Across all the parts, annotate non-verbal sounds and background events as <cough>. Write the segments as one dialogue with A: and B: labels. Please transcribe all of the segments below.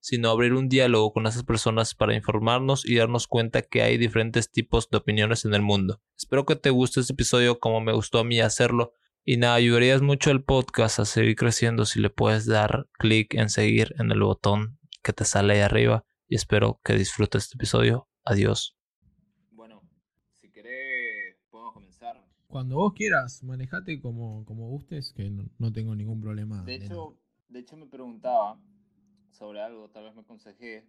A: sino abrir un diálogo con esas personas para informarnos y darnos cuenta que hay diferentes tipos de opiniones en el mundo. Espero que te guste este episodio como me gustó a mí hacerlo. Y nada, ayudarías mucho al podcast a seguir creciendo si le puedes dar clic en seguir en el botón que te sale ahí arriba. Y espero que disfrutes este episodio. Adiós.
B: Bueno, si querés, podemos comenzar.
C: Cuando vos quieras, manejate como, como gustes, que no, no tengo ningún problema.
B: De
C: de
B: hecho, de hecho, me preguntaba sobre algo, tal vez me aconsejé,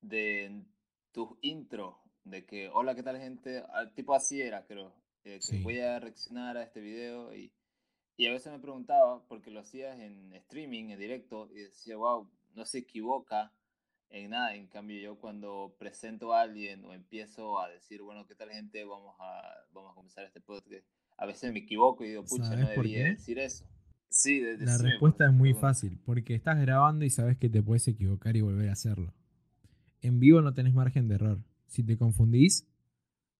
B: de tus intros, de que, hola, ¿qué tal gente? Al tipo así era, creo. eh, que
C: Sí.
B: voy a reaccionar a este video y, y a veces me preguntaba, porque lo hacías en streaming, en directo, y decía, wow, no se equivoca en nada. En cambio, yo cuando presento a alguien o empiezo a decir, bueno, ¿qué tal gente? Vamos a, vamos a comenzar este podcast. A veces me equivoco y digo, pucha, no
C: ¿Sabes por
B: debía decir eso. Sí, de-
C: La respuesta es muy fácil, porque estás grabando y sabes que te puedes equivocar y volver a hacerlo. En vivo no tenés margen de error. Si te confundís,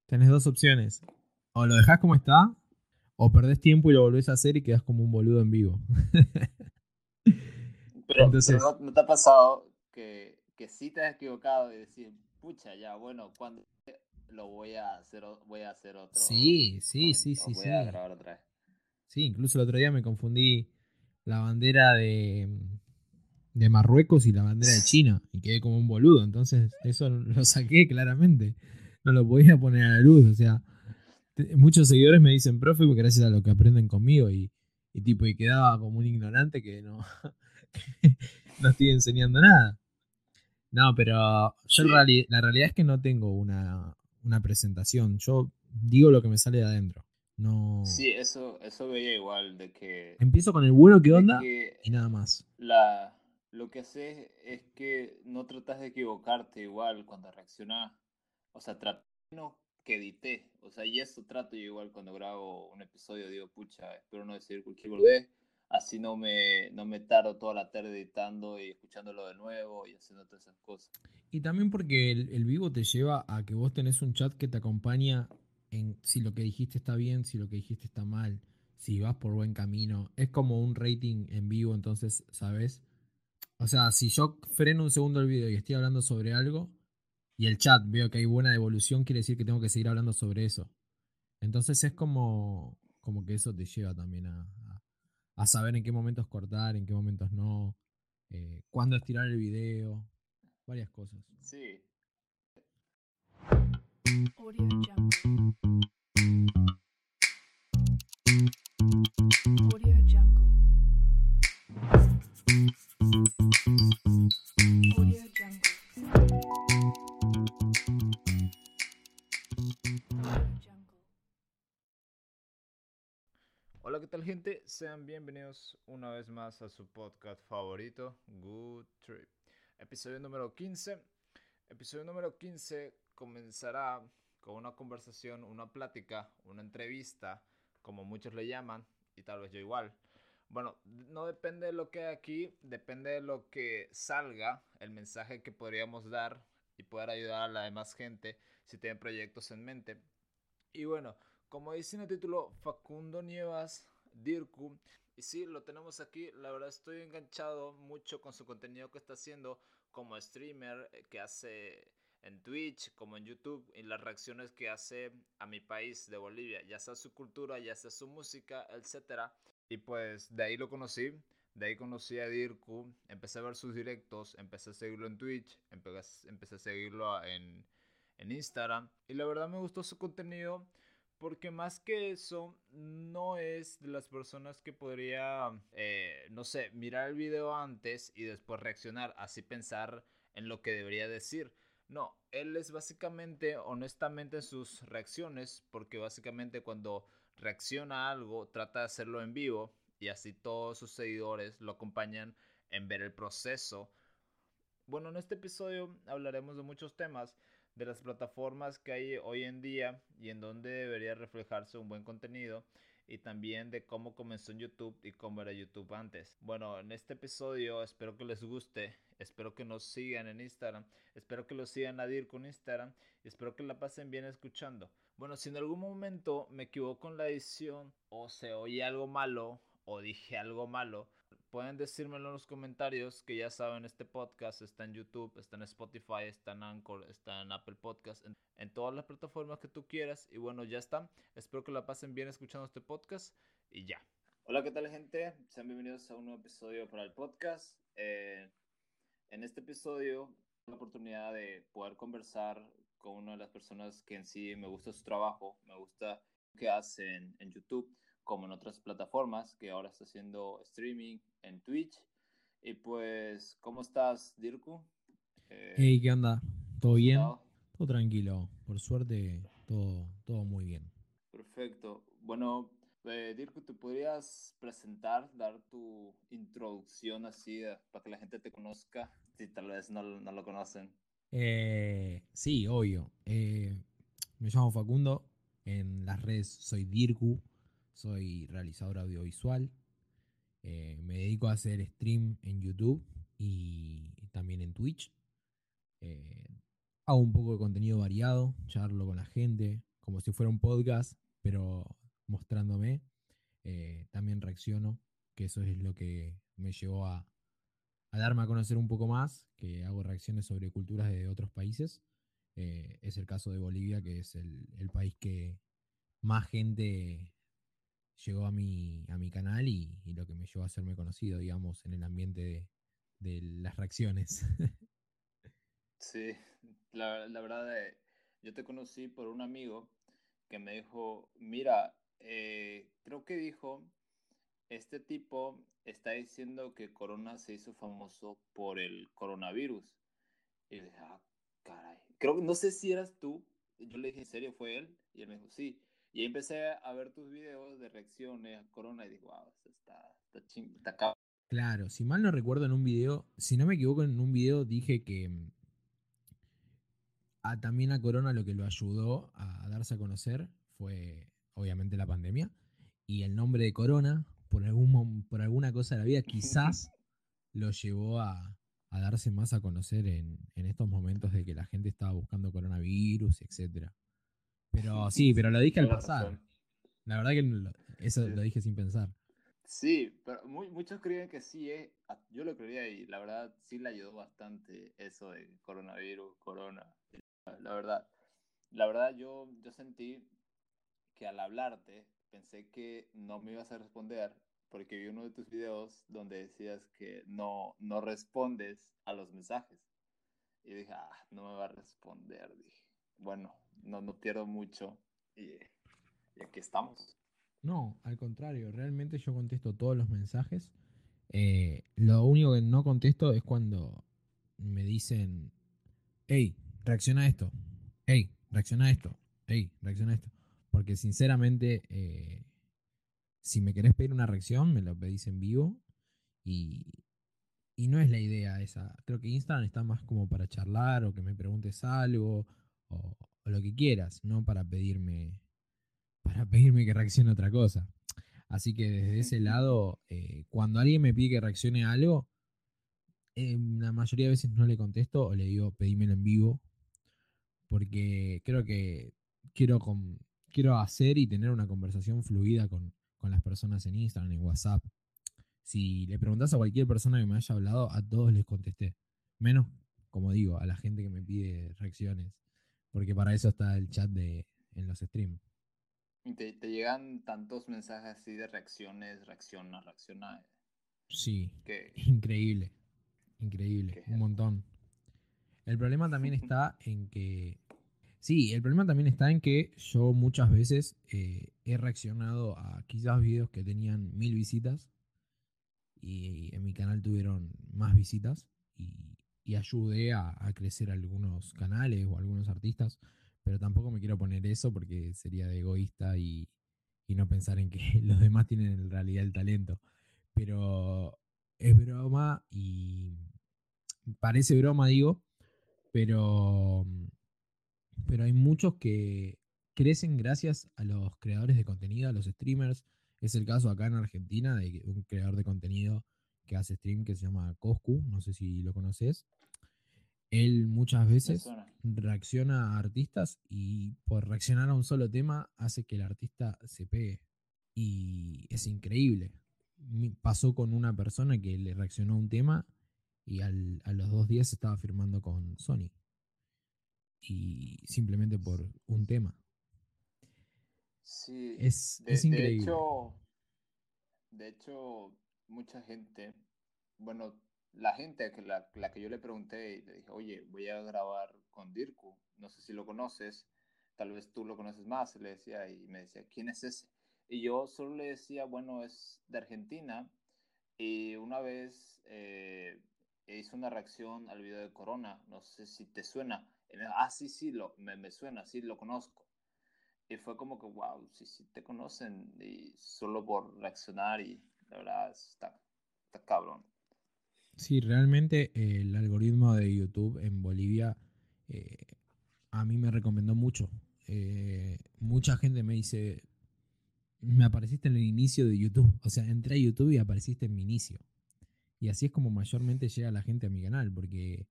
C: tenés dos opciones. O lo dejás como está, o perdés tiempo y lo volvés a hacer y quedás como un boludo en vivo. <laughs>
B: Pero,
C: Entonces-
B: pero no, ¿no te ha pasado que, que sí te has equivocado y decir, pucha, ya, bueno, cuando lo voy a hacer, voy a hacer otro.
C: Sí, sí, sí, sí,
B: Voy
C: sí.
B: a grabar otra vez.
C: Sí, incluso el otro día me confundí la bandera de, de Marruecos y la bandera de China y quedé como un boludo. Entonces, eso lo saqué claramente. No lo podía poner a la luz. O sea, muchos seguidores me dicen, profe, gracias a lo que aprenden conmigo. Y, y tipo, y quedaba como un ignorante que no, <laughs> no estoy enseñando nada. No, pero yo
B: Sí.
C: la realidad es que no tengo una, una presentación. Yo digo lo que me sale de adentro. No.
B: Sí, eso, eso veía igual, de que.
C: Empiezo con el bueno que
B: de
C: onda y nada más.
B: la, lo que haces es que no tratas de equivocarte igual cuando reaccionas. O sea, trato menos que edité. O sea, y eso trato yo igual cuando grabo un episodio. Digo, pucha, espero no decir cualquier boludez. Así no me, no me tardo toda la tarde editando y escuchándolo de nuevo y haciendo todas esas cosas.
C: Y también porque el, el vivo te lleva a que vos tenés un chat que te acompaña si lo que dijiste está bien, si lo que dijiste está mal, si vas por buen camino. Es como un rating en vivo, entonces, ¿sabes? O sea, si yo freno un segundo el video y estoy hablando sobre algo y el chat veo que hay buena devolución, quiere decir que tengo que seguir hablando sobre eso. Entonces es como, como que eso te lleva también a, a- a saber en qué momentos cortar, en qué momentos no, eh, cuándo estirar el video, varias cosas.
B: Sí, Hola, ¿qué tal gente? Sean bienvenidos una vez más a su podcast favorito, Good Trip. Episodio número 15. Episodio número 15 comenzará con una conversación, una plática, una entrevista, como muchos le llaman, y tal vez yo igual. Bueno, no depende de lo que hay aquí, depende de lo que salga, el mensaje que podríamos dar y poder ayudar a la demás gente si tienen proyectos en mente. Y bueno, como dice en el título, Facundo Nievas, Dirku. Y sí, lo tenemos aquí. La verdad estoy enganchado mucho con su contenido que está haciendo como streamer eh, que hace en Twitch, como en YouTube, y las reacciones que hace a mi país de Bolivia, ya sea su cultura, ya sea su música, etcétera. Y pues de ahí lo conocí. De ahí conocí a Dirku, empecé a ver sus directos, empecé a seguirlo en Twitch, empecé, empecé a seguirlo en, en Instagram. Y la verdad me gustó su contenido porque más que eso, no es de las personas que podría, eh, no sé, mirar el video antes y después reaccionar, así pensar en lo que debería decir. No, él es básicamente, honestamente, en sus reacciones, porque básicamente cuando reacciona a algo, trata de hacerlo en vivo y así todos sus seguidores lo acompañan en ver el proceso. Bueno, en este episodio hablaremos de muchos temas, de las plataformas que hay hoy en día y en donde debería reflejarse un buen contenido y también de cómo comenzó en YouTube y cómo era YouTube antes. Bueno, en este episodio espero que les guste, espero que nos sigan en Instagram, espero que lo sigan a Dir con Instagram y espero que la pasen bien escuchando. Bueno, si en algún momento me equivoco en la edición o se oye algo malo o dije algo malo, pueden decírmelo en los comentarios, que ya saben, este podcast está en YouTube, está en Spotify, está en Anchor, está en Apple Podcast, en, todas las plataformas que tú quieras. Y bueno, ya está. Espero que la pasen bien escuchando este podcast y ya. Hola, ¿qué tal gente? Sean bienvenidos a un nuevo episodio para el podcast. Eh, en este episodio, la oportunidad de poder conversar con una de las personas que en sí me gusta su trabajo, me gusta lo que hacen en YouTube como en otras plataformas, que ahora está haciendo streaming en Twitch. Y pues, ¿cómo estás, Dirku? Eh,
C: Hey, ¿qué onda? ¿Todo bien? Todo tranquilo. Por suerte, todo, todo muy bien.
B: Perfecto. Bueno, eh, Dirku, ¿te podrías presentar, dar tu introducción así eh, para que la gente te conozca? Si tal vez no, no lo conocen.
C: Eh, sí, obvio. Me llamo Facundo. En las redes soy Dirku. Soy realizador audiovisual. Eh, me dedico a hacer stream en YouTube y también en Twitch. Eh, hago un poco de contenido variado, charlo con la gente, como si fuera un podcast, pero mostrándome. Eh, también reacciono, que eso es lo que me llevó a, a darme a conocer un poco más, que hago reacciones sobre culturas de otros países. Es el caso de Bolivia, que es el, el país que más gente llegó a mi, a mi canal y, lo que me llevó a hacerme conocido, digamos, en el ambiente de, las reacciones. <laughs>
B: Sí, la, la verdad, eh, yo te conocí por un amigo que me dijo, mira, eh, creo que dijo, este tipo está diciendo que Corona se hizo famoso por el coronavirus. Y yo dije, ah, caray. Creo que no sé si eras tú. Yo le dije, ¿en serio fue él? Y él me dijo, sí. Y ahí empecé a ver tus videos de reacciones a Corona y dije, wow, esto está, está, ching, está cabrón".
C: Claro, si mal no recuerdo en un video, si no me equivoco en un video dije que mm, a, también a Corona lo que lo ayudó a darse a conocer fue obviamente la pandemia y el nombre de Corona por, algún, por alguna cosa de la vida quizás <laughs> lo llevó a, a darse más a conocer en, en estos momentos de que la gente estaba buscando coronavirus, etcétera. Pero <laughs> sí, pero lo dije al pasar. La verdad que eso
B: Sí.
C: lo dije sin pensar.
B: Sí, pero mu- muchos creen que sí, eh. a- Yo lo creía y la verdad sí le ayudó bastante eso de coronavirus, corona. La, la verdad, la verdad yo, yo sentí que al hablarte pensé que no me ibas a responder porque vi uno de tus videos donde decías que no, no respondes a los mensajes. Y dije, ah, no me va a responder. Dije, bueno, no, no pierdo mucho. Y, aquí estamos.
C: No, al contrario, realmente yo contesto todos los mensajes. Eh, lo único que no contesto es cuando me dicen, hey, reacciona a esto, hey, reacciona a esto, hey, reacciona a esto. Porque sinceramente, eh, si me querés pedir una reacción, me lo pedís en vivo y, y no es la idea esa. Creo que Instagram está más como para charlar o que me preguntes algo o, o lo que quieras, no para pedirme para pedirme que reaccione a otra cosa. Así que desde ese lado, eh, cuando alguien me pide que reaccione a algo, eh, la mayoría de veces no le contesto o le digo pedímelo en vivo, porque creo que quiero, con- quiero hacer y tener una conversación fluida con, con las personas en Instagram, en WhatsApp. Si le preguntas a cualquier persona que me haya hablado, a todos les contesté. Menos, como digo, a la gente que me pide reacciones. Porque para eso está el chat de, en los streams.
B: Te, te llegan tantos mensajes así de reacciones, reacciona, reacciona,
C: Sí, <laughs> increíble. Increíble,
B: Qué
C: un montón. El problema también <laughs> está en que. Sí, el problema también está en que yo muchas veces eh, he reaccionado a quizás videos que tenían mil visitas y en mi canal tuvieron más visitas y, y ayudé a, crecer algunos canales o algunos artistas, pero tampoco me quiero poner eso porque sería de egoísta y, y no pensar en que <laughs> los demás tienen en realidad el talento. Pero es broma y parece broma, digo, pero, pero hay muchos que crecen gracias a los creadores de contenido, a los streamers, Es el caso acá en Argentina de un creador de contenido que hace stream que se llama Coscu, no sé si lo conoces. Él muchas veces reacciona a artistas y por reaccionar a un solo tema hace que el artista se pegue. Y es increíble. Pasó con una persona que le reaccionó a un tema y al- a los dos días estaba firmando con Sony. Y simplemente por un tema.
B: Sí,
C: Es,
B: de,
C: es
B: de
C: increíble.
B: hecho, de hecho, mucha gente, bueno, la gente que la, la que yo le pregunté y le dije, oye, voy a grabar con Dirku, no sé si lo conoces, tal vez tú lo conoces más, le decía, y me decía, ¿quién es ese? Y yo solo le decía, bueno, es de Argentina, y una vez eh, hizo una reacción al video de Corona, no sé si te suena, ah, sí, sí, lo, me, me suena, sí, lo conozco. Y fue como que, wow, sí, sí te conocen y solo por reaccionar y la verdad está, está cabrón.
C: Sí, realmente eh, el algoritmo de YouTube en Bolivia eh, a mí me recomendó mucho. Eh, mucha gente me dice, me apareciste en el inicio de YouTube. O sea, entré a YouTube y apareciste en mi inicio. Y así es como mayormente llega la gente a mi canal, porque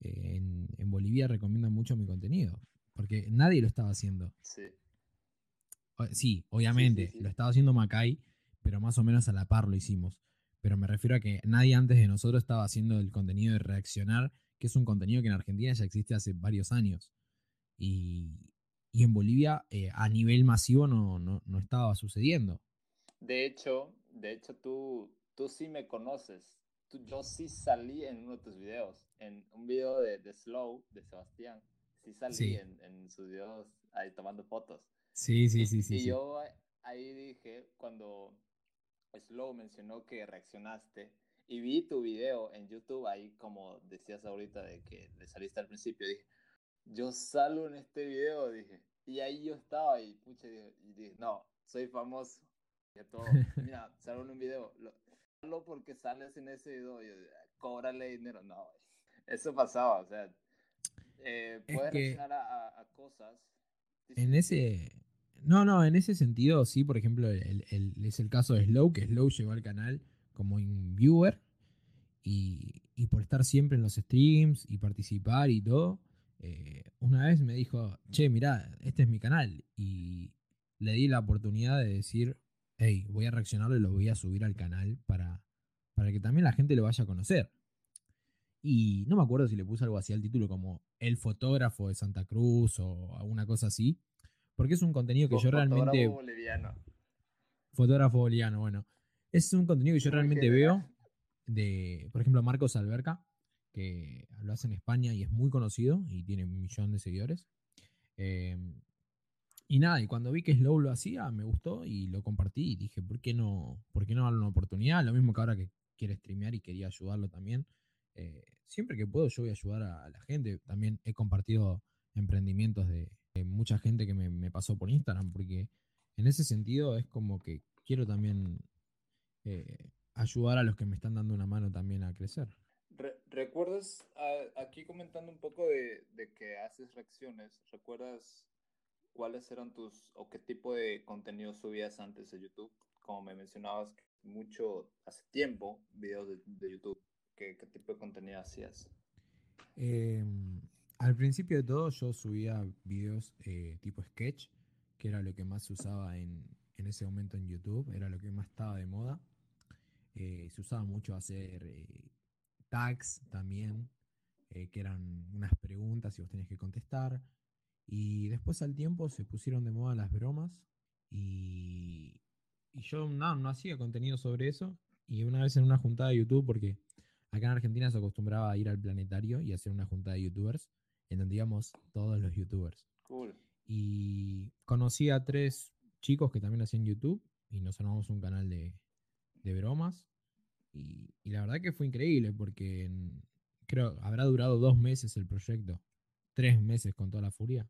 C: en, en Bolivia recomiendan mucho mi contenido. Porque nadie lo estaba haciendo.
B: Sí,
C: O- Sí, obviamente,
B: sí.
C: lo estaba haciendo Macay, pero más o menos a la par lo hicimos. Pero me refiero a que nadie antes de nosotros estaba haciendo el contenido de reaccionar, que es un contenido que en Argentina ya existe hace varios años. Y, y en Bolivia eh, a nivel masivo no, no, no estaba sucediendo.
B: de hecho, de hecho tú, tú sí me conoces. Tú- yo sí salí en uno de tus videos, en un video de, de Slow, de Sebastián. Sí salí
C: Sí.
B: En, en sus videos ahí tomando fotos.
C: Sí, sí,
B: Y-
C: sí, sí.
B: Y
C: sí.
B: yo ahí dije, cuando Slow mencionó que reaccionaste y vi tu video en YouTube, ahí como decías ahorita de que le saliste al principio, dije, yo salgo en este video, dije. Y ahí yo estaba y, pucha, dije, y dije, no, soy famoso. Dije todo, <laughs> mira, salgo en un video. Lo, solo porque sales en ese video, yo, cóbrale dinero. No, eso pasaba, o sea, eh,
C: Es
B: puedes
C: que-
B: reaccionar a, a- a cosas.
C: En ese. No, no, en ese sentido, sí, por ejemplo, es el caso de Slow, que Slow llegó al canal como un viewer y, y por estar siempre en los streams y participar y todo, eh, una vez me dijo, che, mirá, este es mi canal. Y le di la oportunidad de decir, hey, voy a reaccionarlo y lo voy a subir al canal para, para que también la gente lo vaya a conocer. Y no me acuerdo si le puse algo así al título como El fotógrafo de Santa Cruz o alguna cosa así. Porque es un contenido que yo
B: fotógrafo
C: realmente.
B: boliviano.
C: Fotógrafo boliviano, bueno. Es un contenido que yo
B: Muy
C: realmente
B: general.
C: veo de, por ejemplo, Marcos Alberca, que lo hace en España y es muy conocido y tiene un millón de seguidores. Eh, y nada, y cuando vi que Slow lo hacía, me gustó y lo compartí y dije, ¿por qué no, por qué no darle una oportunidad? Lo mismo que ahora que quiere streamear y quería ayudarlo también. Eh, siempre que puedo yo voy a ayudar a, a la gente. También he compartido emprendimientos de mucha gente que me, me pasó por Instagram, porque en ese sentido es como que quiero también eh, ayudar a los que me están dando una mano también a crecer.
B: Re- ¿Recuerdas, a- aquí comentando un poco de, de que haces reacciones, ¿recuerdas cuáles eran tus o qué tipo de contenido subías antes de YouTube? Como me mencionabas mucho, hace tiempo, videos de, de YouTube, ¿qué, qué tipo de contenido hacías?
C: Eh, al principio de todo yo subía videos eh, tipo sketch, que era lo que más se usaba en, en ese momento en YouTube, era lo que más estaba de moda. Eh, se usaba mucho hacer eh, tags también, eh, que eran unas preguntas y vos tenías que contestar. Y después al tiempo se pusieron de moda las bromas y, yo no, no hacía contenido sobre eso. Y una vez en una juntada de YouTube, porque acá en Argentina se acostumbraba a ir al planetario y hacer una juntada de youtubers, en donde íbamos todos los youtubers.
B: Cool.
C: Y conocí a tres chicos que también hacían YouTube y nos armamos un canal de, de bromas. Y, y la verdad que fue increíble porque en- creo habrá durado dos meses el proyecto, tres meses con toda la furia.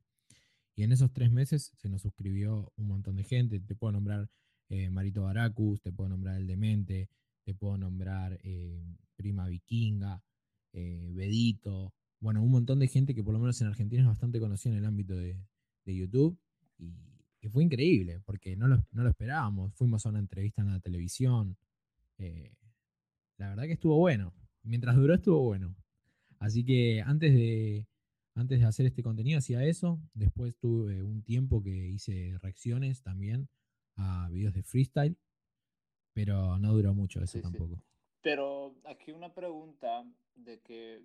C: Y en esos tres meses se nos suscribió un montón de gente. Te puedo nombrar eh, Marito Baracus, te puedo nombrar El Demente, te puedo nombrar eh, Prima Vikinga, eh, Bedito. Bueno, un montón de gente que por lo menos en Argentina es bastante conocida en el ámbito de, de YouTube. Y, y fue increíble, porque no lo, no lo esperábamos. Fuimos a una entrevista en la televisión. eh, la verdad que estuvo bueno. Mientras duró estuvo bueno. Así que antes de, antes de hacer este contenido hacía eso. Después tuve un tiempo que hice reacciones también a videos de freestyle. Pero no duró mucho eso
B: Sí, sí.
C: tampoco.
B: Pero aquí una pregunta de que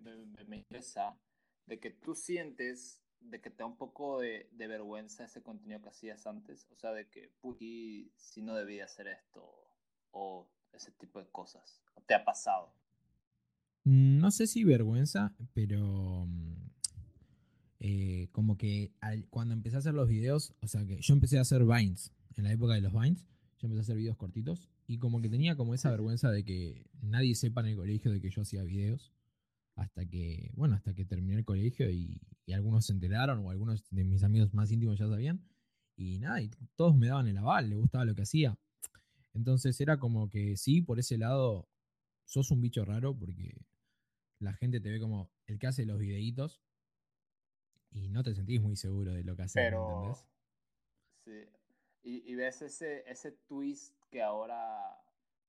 B: me, interesa, de que tú sientes de que te da un poco de, vergüenza ese contenido que hacías antes, o sea, de que, puy, si no debía hacer esto, o ese tipo de cosas, ¿o te ha pasado?
C: Mm, No sé si vergüenza, pero mm, eh, como que cuando empecé a hacer los videos, o sea que yo empecé a hacer Vines, en la época de los Vines, yo empecé a hacer videos cortitos y como que tenía como esa vergüenza de que nadie sepa en el colegio de que yo hacía videos, hasta que, bueno, hasta que terminé el colegio y, y algunos se enteraron o algunos de mis amigos más íntimos ya sabían y nada, y todos me daban el aval, les gustaba lo que hacía. Entonces era como que sí, por ese lado, sos un bicho raro porque la gente te ve como el que hace los videitos y no te sentís muy seguro de lo que haces, ¿me
B: Pero,
C: entendés?
B: sí, y, y ves ese, ese twist que ahora,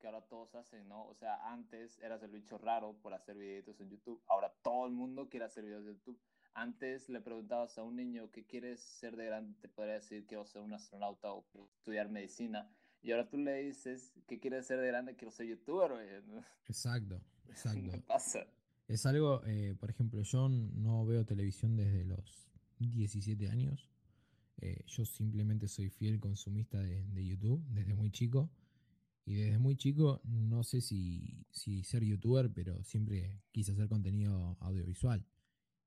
B: que ahora todos hacen, ¿no? O sea, antes eras el bicho raro por hacer videitos en YouTube, ahora todo el mundo quiere hacer videos de YouTube. Antes le preguntabas a un niño qué quieres ser de grande, te podría decir quiero ser un astronauta o estudiar medicina. Y ahora tú le dices qué quieres ser de grande, quiero ser youtuber, oye.
C: Exacto, <laughs> exacto.
B: ¿Qué pasa?
C: Es algo, eh, por ejemplo, yo no veo televisión desde los 17 años. Eh, yo simplemente soy fiel consumista de, de YouTube desde muy chico. Y desde muy chico, no sé si, si ser youtuber, pero siempre quise hacer contenido audiovisual.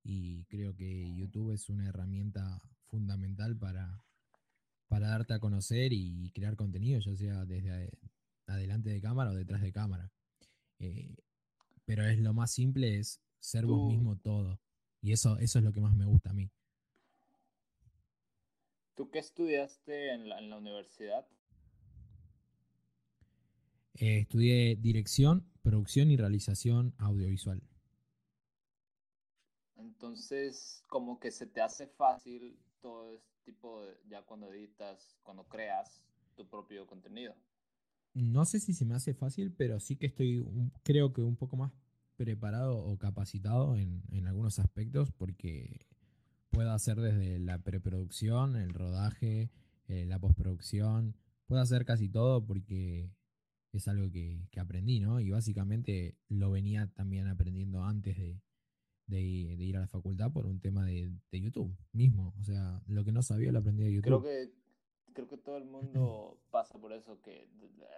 C: Y creo que YouTube es una herramienta fundamental para, para darte a conocer y crear contenido, ya sea desde ade- adelante de cámara o detrás de cámara. Eh, pero es lo más simple, es ser vos mismo todo. Y eso, eso es lo que más me gusta a mí.
B: ¿Tú qué estudiaste en la, en la universidad?
C: Eh, estudié dirección, producción y realización audiovisual.
B: Entonces, como que se te hace fácil todo este tipo de, ya cuando editas, cuando creas tu propio contenido.
C: No sé si se me hace fácil, pero sí que estoy, un- creo que un poco más preparado o capacitado en, en algunos aspectos porque puedo hacer desde la preproducción, el rodaje, eh, la postproducción, puedo hacer casi todo porque es algo que, que aprendí, ¿no? Y básicamente lo venía también aprendiendo antes de, de ir a la facultad por un tema de, de YouTube mismo. O sea, lo que no sabía lo aprendí de
B: Creo
C: YouTube.
B: que, creo que todo el mundo pasa por eso, que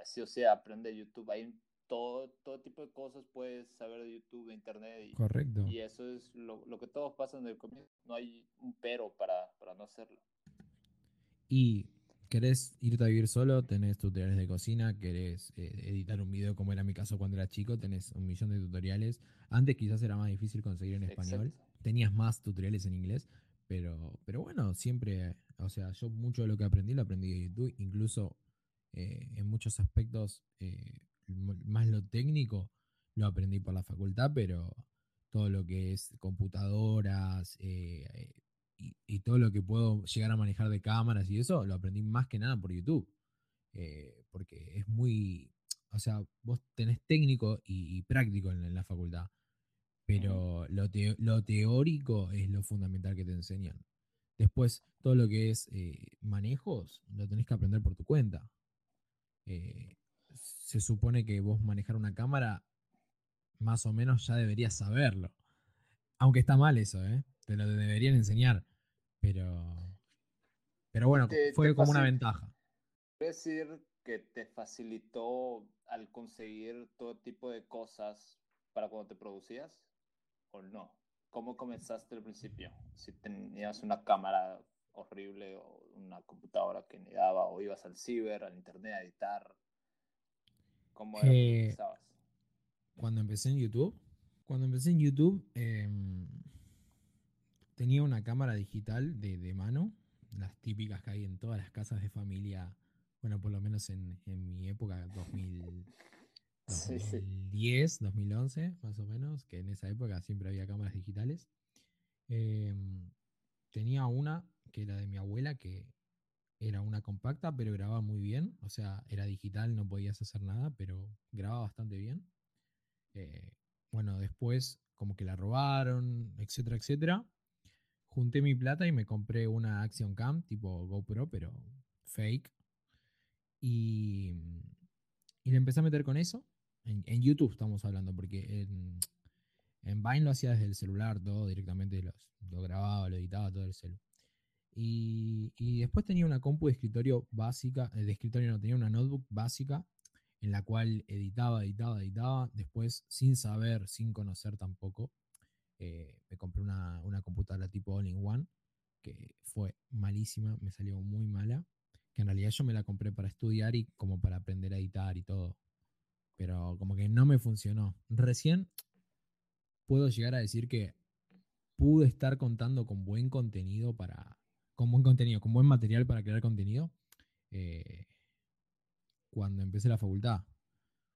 B: sí o sea, aprende de YouTube. Hay todo, todo tipo de cosas puedes saber de YouTube, de Internet, y,
C: Correcto.
B: y eso es lo, lo que todos pasan del comienzo. No hay un pero para, para no hacerlo.
C: Y querés irte a vivir solo, tenés tutoriales de cocina, querés eh, editar un video como era mi caso cuando era chico, tenés un millón de tutoriales. Antes quizás era más difícil conseguir en español,
B: Exacto.
C: tenías más tutoriales en inglés, pero, pero bueno, siempre, o sea, yo mucho de lo que aprendí lo aprendí de YouTube, incluso eh, en muchos aspectos, eh, más lo técnico, lo aprendí por la facultad, pero todo lo que es computadoras eh, eh, y, y todo lo que puedo llegar a manejar de cámaras y eso, lo aprendí más que nada por YouTube. Eh, porque es muy, o sea, vos tenés técnico y, y práctico en, la- en la facultad, pero lo, teo- lo teórico es lo fundamental que te enseñan. Después, todo lo que es eh, manejos, lo tenés que aprender por tu cuenta. Eh, se supone que vos manejar una cámara, más o menos ya deberías saberlo. Aunque está mal eso, ¿eh? Te lo deberían enseñar. Pero. Pero bueno,
B: Te-
C: fue
B: te
C: como una ventaja.
B: ¿Puedes decir que te facilitó al conseguir todo tipo de cosas para cuando te producías? ¿O no? ¿Cómo comenzaste al principio? Si tenías una cámara horrible o una computadora que ni daba, o ibas al ciber, al internet a editar. ¿Cómo
C: Eh,
B: empezabas?
C: Cuando empecé en YouTube, cuando empecé en YouTube, em, tenía una cámara digital de, de mano, las típicas que hay en todas las casas de familia, bueno, por lo menos en, en mi época, 2000, <laughs>
B: Sí, sí.
C: 2010, 2011, más o menos, que en esa época siempre había cámaras digitales. Em, tenía una que era de mi abuela, que era una compacta, pero grababa muy bien. O sea, era digital, no podías hacer nada, pero grababa bastante bien. Eh, bueno, después como que la robaron, etcétera, etcétera. Junté mi plata y me compré una Action Cam tipo GoPro, pero fake. Y, y le empecé a meter con eso. En, YouTube estamos hablando, porque en, en Vine lo hacía desde el celular, todo directamente lo grababa, lo editaba todo el celular. Y, después tenía una compu de escritorio básica, eh, de escritorio no, tenía una notebook básica en la cual editaba, editaba, editaba. Después, sin saber, sin conocer tampoco, eh, me compré una, una computadora tipo All-in-One, que fue malísima, me salió muy mala. Que en realidad yo me la compré para estudiar y como para aprender a editar y todo. Pero como que no me funcionó. Recién puedo llegar a decir que pude estar contando con buen contenido para. Con buen contenido, con buen material para crear contenido. eh, cuando empecé la facultad.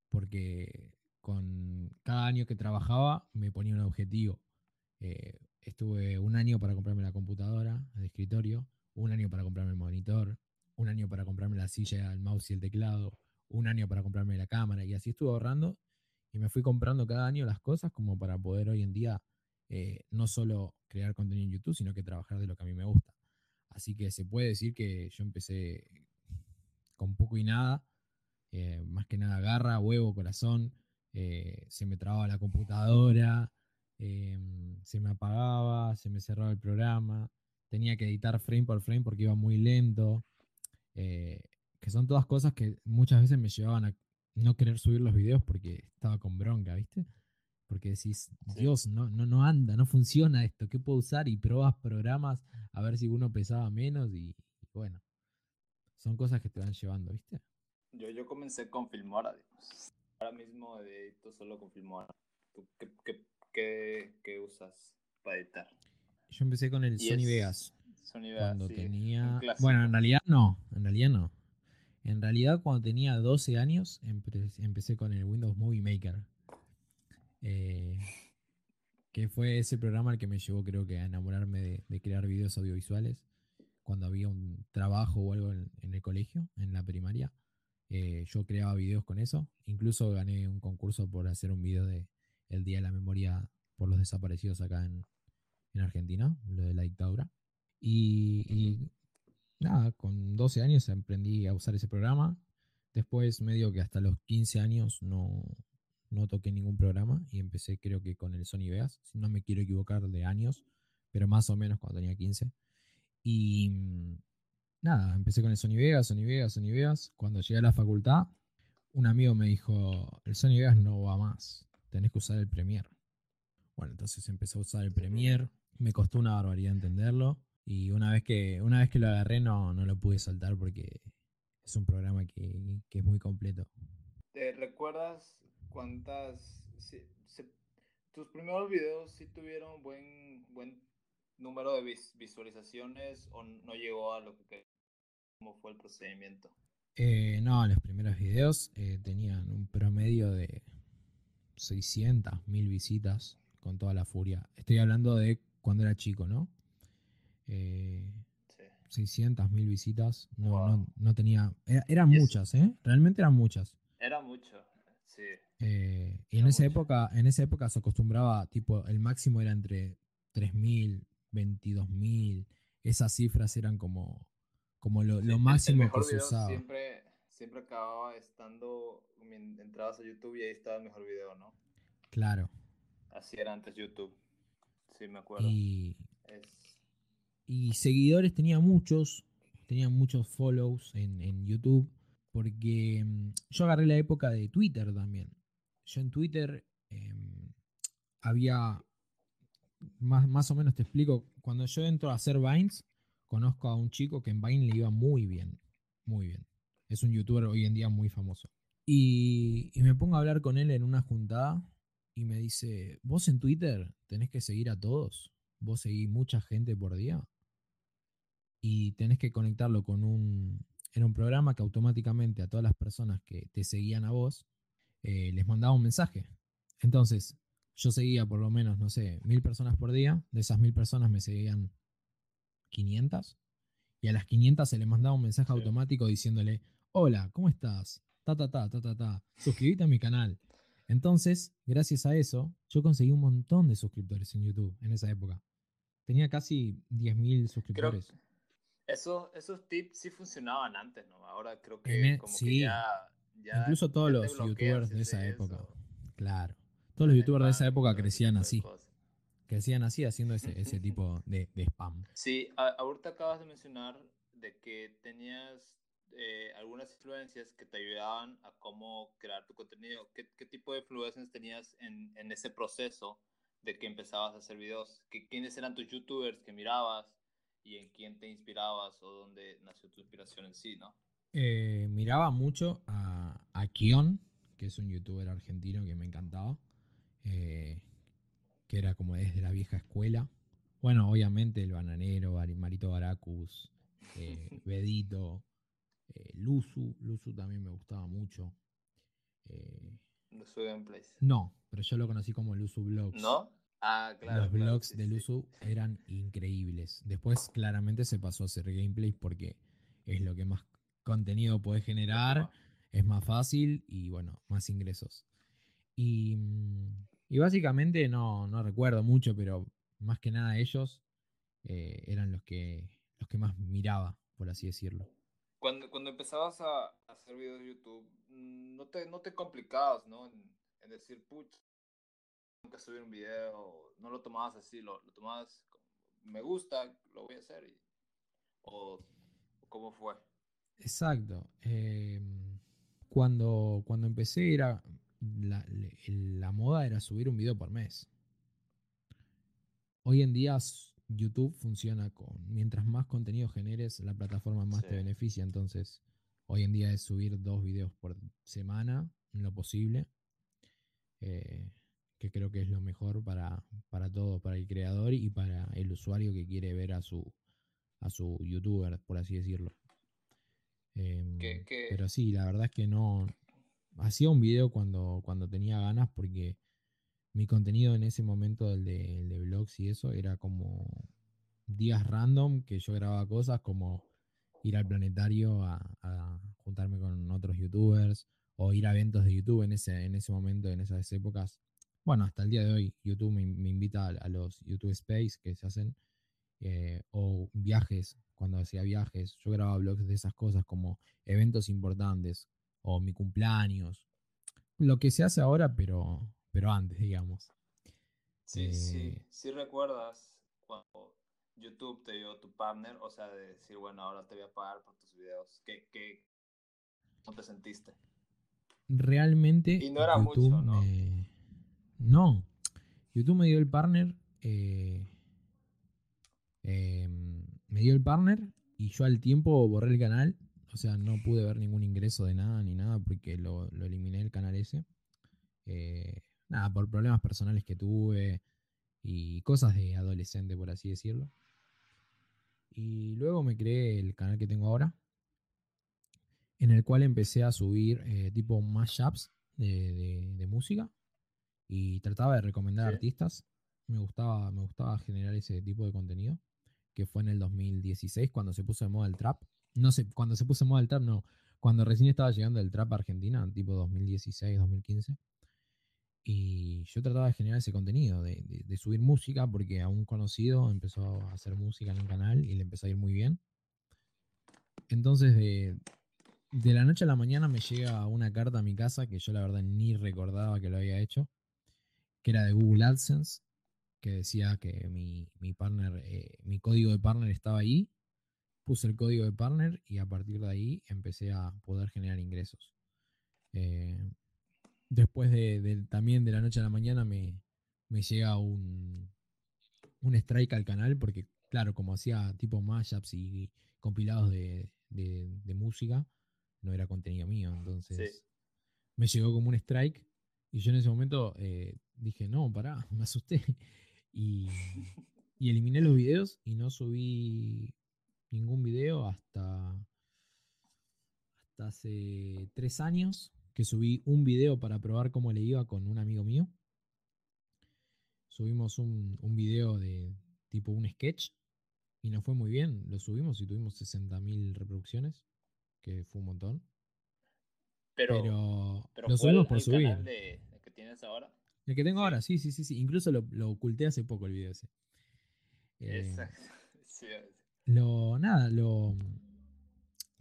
C: Porque con cada año que trabajaba me ponía un objetivo. Eh, estuve un año para comprarme la computadora de escritorio, un año para comprarme el monitor, un año para comprarme la silla, el mouse y el teclado, un año para comprarme la cámara y así estuve ahorrando y me fui comprando cada año las cosas como para poder hoy en día eh, no solo crear contenido en YouTube, sino que trabajar de lo que a mí me gusta. Así que se puede decir que yo empecé con poco y nada, eh, más que nada garra, huevo, corazón, eh, se me trababa la computadora, eh, se me apagaba, se me cerraba el programa, tenía que editar frame por frame porque iba muy lento, que son todas cosas que muchas veces me llevaban a no querer subir los videos porque estaba con bronca, ¿viste? Porque decís,
B: Sí.
C: Dios, no, no, no anda, no funciona esto, ¿qué puedo usar? Y probas programas a ver si uno pesaba menos y, y bueno, son cosas que te van llevando, ¿viste?
B: Yo, yo comencé con Filmora, digamos. Ahora mismo edito solo con Filmora. ¿Tú qué, qué, qué, qué usas para editar?
C: Yo empecé con el
B: Y
C: Sony Vegas.
B: Sony Vegas,
C: Cuando
B: sí,
C: tenía. Bueno, en realidad no. En realidad no. En realidad, cuando tenía 12 años, empe- empecé con el Windows Movie Maker. Eh, que fue ese programa el que me llevó, creo que, a enamorarme de, crear videos audiovisuales. Cuando había un trabajo o algo en, el colegio, en la primaria, eh, yo creaba videos con eso. Incluso gané un concurso por hacer un video de el Día de la Memoria por los desaparecidos acá en, en Argentina, lo de la dictadura. Y, y nada, con 12 años aprendí a usar ese programa. Después, medio que hasta los 15 años no, no toqué ningún programa y empecé creo que con el Sony Vegas, si no me quiero equivocar de años, pero más o menos cuando tenía 15. Y mm, nada, empecé con el Sony Vegas, Sony Vegas, Sony Vegas. Cuando llegué a la facultad, un amigo me dijo, el Sony Vegas no va más, tenés que usar el Premiere. Bueno, entonces empecé a usar el Premiere, me costó una barbaridad entenderlo y una vez que, una vez que lo agarré no, no lo pude saltar porque es un programa que, que es muy completo.
B: ¿Te recuerdas cuántas... si- tus primeros videos sí tuvieron buen, buen número de vis- visualizaciones o no llegó a lo que? ¿Cómo fue el procedimiento?
C: Eh, no, los primeros videos eh, tenían un promedio de 600, 1000 visitas con toda la furia. Estoy hablando de cuando era chico, ¿no? Eh,
B: Sí.
C: 600, 1000 visitas. No,
B: Wow.
C: no, no tenía. era- eran muchas, ¿eh? Realmente eran muchas.
B: Era mucho, sí.
C: Eh, y en esa época, en esa época se acostumbraba, tipo, el máximo era entre 3.000, 22.000. Esas cifras eran como, como lo,
B: Sí,
C: lo
B: el
C: máximo que se
B: video
C: usaba.
B: Siempre, siempre acababa estando, entrabas a YouTube y ahí estaba el mejor video, ¿no?
C: Claro.
B: Así era antes YouTube. Sí, me acuerdo.
C: Y,
B: Es-
C: y seguidores tenía muchos, tenía muchos follows en, en YouTube, porque mm, yo agarré la época de Twitter también. Yo en Twitter em, había, más, más o menos te explico, cuando yo entro a hacer Vines, conozco a un chico que en Vine le iba muy bien, muy bien. Es un youtuber hoy en día muy famoso. Y, y me pongo a hablar con él en una juntada y me dice, vos en Twitter tenés que seguir a todos, vos seguís mucha gente por día y tenés que conectarlo con un, era un programa que automáticamente a todas las personas que te seguían a vos eh, les mandaba un mensaje. Entonces, yo seguía por lo menos, no sé, mil personas por día, de esas mil personas me seguían 500 Y a las 500 se le mandaba un mensaje
B: Sí.
C: automático diciéndole, hola, ¿cómo estás? Ta, ta, ta, ta, ta, ta. Suscríbete a mi canal. Entonces, gracias a eso, yo conseguí un montón de suscriptores en YouTube en esa época. Tenía casi 10.000
B: Creo
C: suscriptores.
B: Esos, esos tips sí funcionaban antes, ¿no? Ahora creo que
C: e-
B: como
C: sí.
B: que ya, ya-
C: Incluso todos
B: ya
C: los youtubers de esa
B: haces
C: época.
B: eso.
C: Claro. Todos los youtubers de esa época crecían así. Crecían así haciendo ese, ese tipo de, de spam.
B: Sí, a- ahorita acabas de mencionar de que tenías eh, algunas influencias que te ayudaban a cómo crear tu contenido. ¿Qué, qué tipo de influencias tenías en, en ese proceso de que empezabas a hacer videos? ¿Qué, ¿Quiénes eran tus youtubers que mirabas y en quién te inspirabas o dónde nació tu inspiración en sí, no?
C: Eh, miraba mucho a, a Kion, que es un youtuber argentino que me encantaba. eh, que era como desde la vieja escuela. Bueno, obviamente el bananero, Marito Baracus, eh, <laughs> Bedito, eh, Luzu. Luzu también me gustaba mucho. Eh,
B: Los gameplays.
C: no, pero yo lo conocí como Luzu Vlogs.
B: ¿No? Ah, claro.
C: Los
B: claro,
C: vlogs
B: sí,
C: de
B: sí.
C: Luzu eran increíbles. Después claramente se pasó a hacer gameplays porque es lo que más contenido puede generar, es más fácil y bueno, más ingresos. Y, mm, y básicamente no, no recuerdo mucho, pero más que nada ellos eh, eran los que, los que más miraba, por así decirlo.
B: Cuando, cuando empezabas a hacer videos de YouTube, mm, no te, no te complicabas, ¿no? En, en decir, puch, que subir un video, no lo tomabas así, lo, lo tomabas como, me gusta, lo voy a hacer. Y, o, ¿cómo fue?
C: Exacto. eh, cuando, cuando empecé era la, la moda era subir un video por mes. Hoy en día YouTube funciona con mientras más contenido generes, la plataforma más te beneficia. Entonces, hoy en día es subir dos videos por semana, en lo posible. eh, que creo que es lo mejor para, para todo, para el creador y para el usuario que quiere ver a su, a su youtuber, por así decirlo. Em,
B: ¿Qué- qué-
C: Pero sí, la verdad es que no. Hacía un video cuando, cuando tenía ganas porque mi contenido en ese momento, el de, el de vlogs y eso, era como días random que yo grababa cosas como ir al planetario a, a juntarme con otros youtubers o ir a eventos de YouTube en ese, en ese momento, en esas épocas. Bueno, hasta el día de hoy YouTube me, me invita a, a los YouTube Space que se hacen eh, o viajes, cuando hacía viajes, yo grababa blogs de esas cosas como eventos importantes o mi cumpleaños, lo que se hace ahora, pero, pero antes, digamos.
B: Sí, sí,
C: Eh,
B: sí recuerdas cuando YouTube te dio tu partner, o sea, de decir, bueno, ahora te voy a pagar por tus videos. ¿Qué, qué, ¿Cómo te sentiste?
C: Realmente
B: Y no era
C: YouTube
B: mucho, ¿no?
C: me... No, YouTube me dio el partner, eh, em, me dio el partner y yo al tiempo borré el canal, o sea, no pude ver ningún ingreso de nada ni nada porque lo, lo eliminé el canal ese. Eh, nada, por problemas personales que tuve y cosas de adolescente, por así decirlo. Y luego me creé el canal que tengo ahora, en el cual empecé a subir eh, tipo mashups de, música y trataba de recomendar
B: Sí.
C: artistas. Me gustaba, me gustaba generar ese tipo de contenido, que fue en el 2016 cuando se puso de moda el trap. No sé, cuando se puso de moda el trap, no. Cuando recién estaba llegando el trap a Argentina, tipo 2016, 2015. Y yo trataba de generar ese contenido, de, de- de subir música, porque a un conocido empezó a hacer música en el canal y le empezó a ir muy bien. Entonces, de, de la noche a la mañana me llega una carta a mi casa que yo la verdad ni recordaba que lo había hecho, que era de Google AdSense, que decía que mi, mi partner, eh, mi código de partner estaba ahí. Puse el código de partner y a partir de ahí empecé a poder generar ingresos. Eh, después de, de- también de la noche a la mañana me, me llega un, un strike al canal porque, claro, como hacía tipo mashups y compilados de, de- de música, no era contenido mío. Entonces me llegó como un strike y yo en ese momento eh, dije, no, pará, <laughs> me asusté. Y, <laughs> y eliminé los videos y no subí ningún video hasta, hasta hace tres años que subí un video para probar cómo le iba con un amigo mío. Subimos un, un video de tipo un sketch y nos fue muy bien. Lo subimos y tuvimos 60.000 reproducciones, que fue un montón.
B: Pero,
C: Pero,
B: pero
C: lo
B: ¿fue
C: subimos
B: el-
C: por
B: el
C: subir.
B: canal de, de que tienes ahora?
C: El que tengo
B: Sí.
C: ahora, sí, sí, sí, sí. Incluso lo, lo oculté hace poco el video ese. Eh,
B: Exacto. <laughs> Sí,
C: Lo, nada, lo,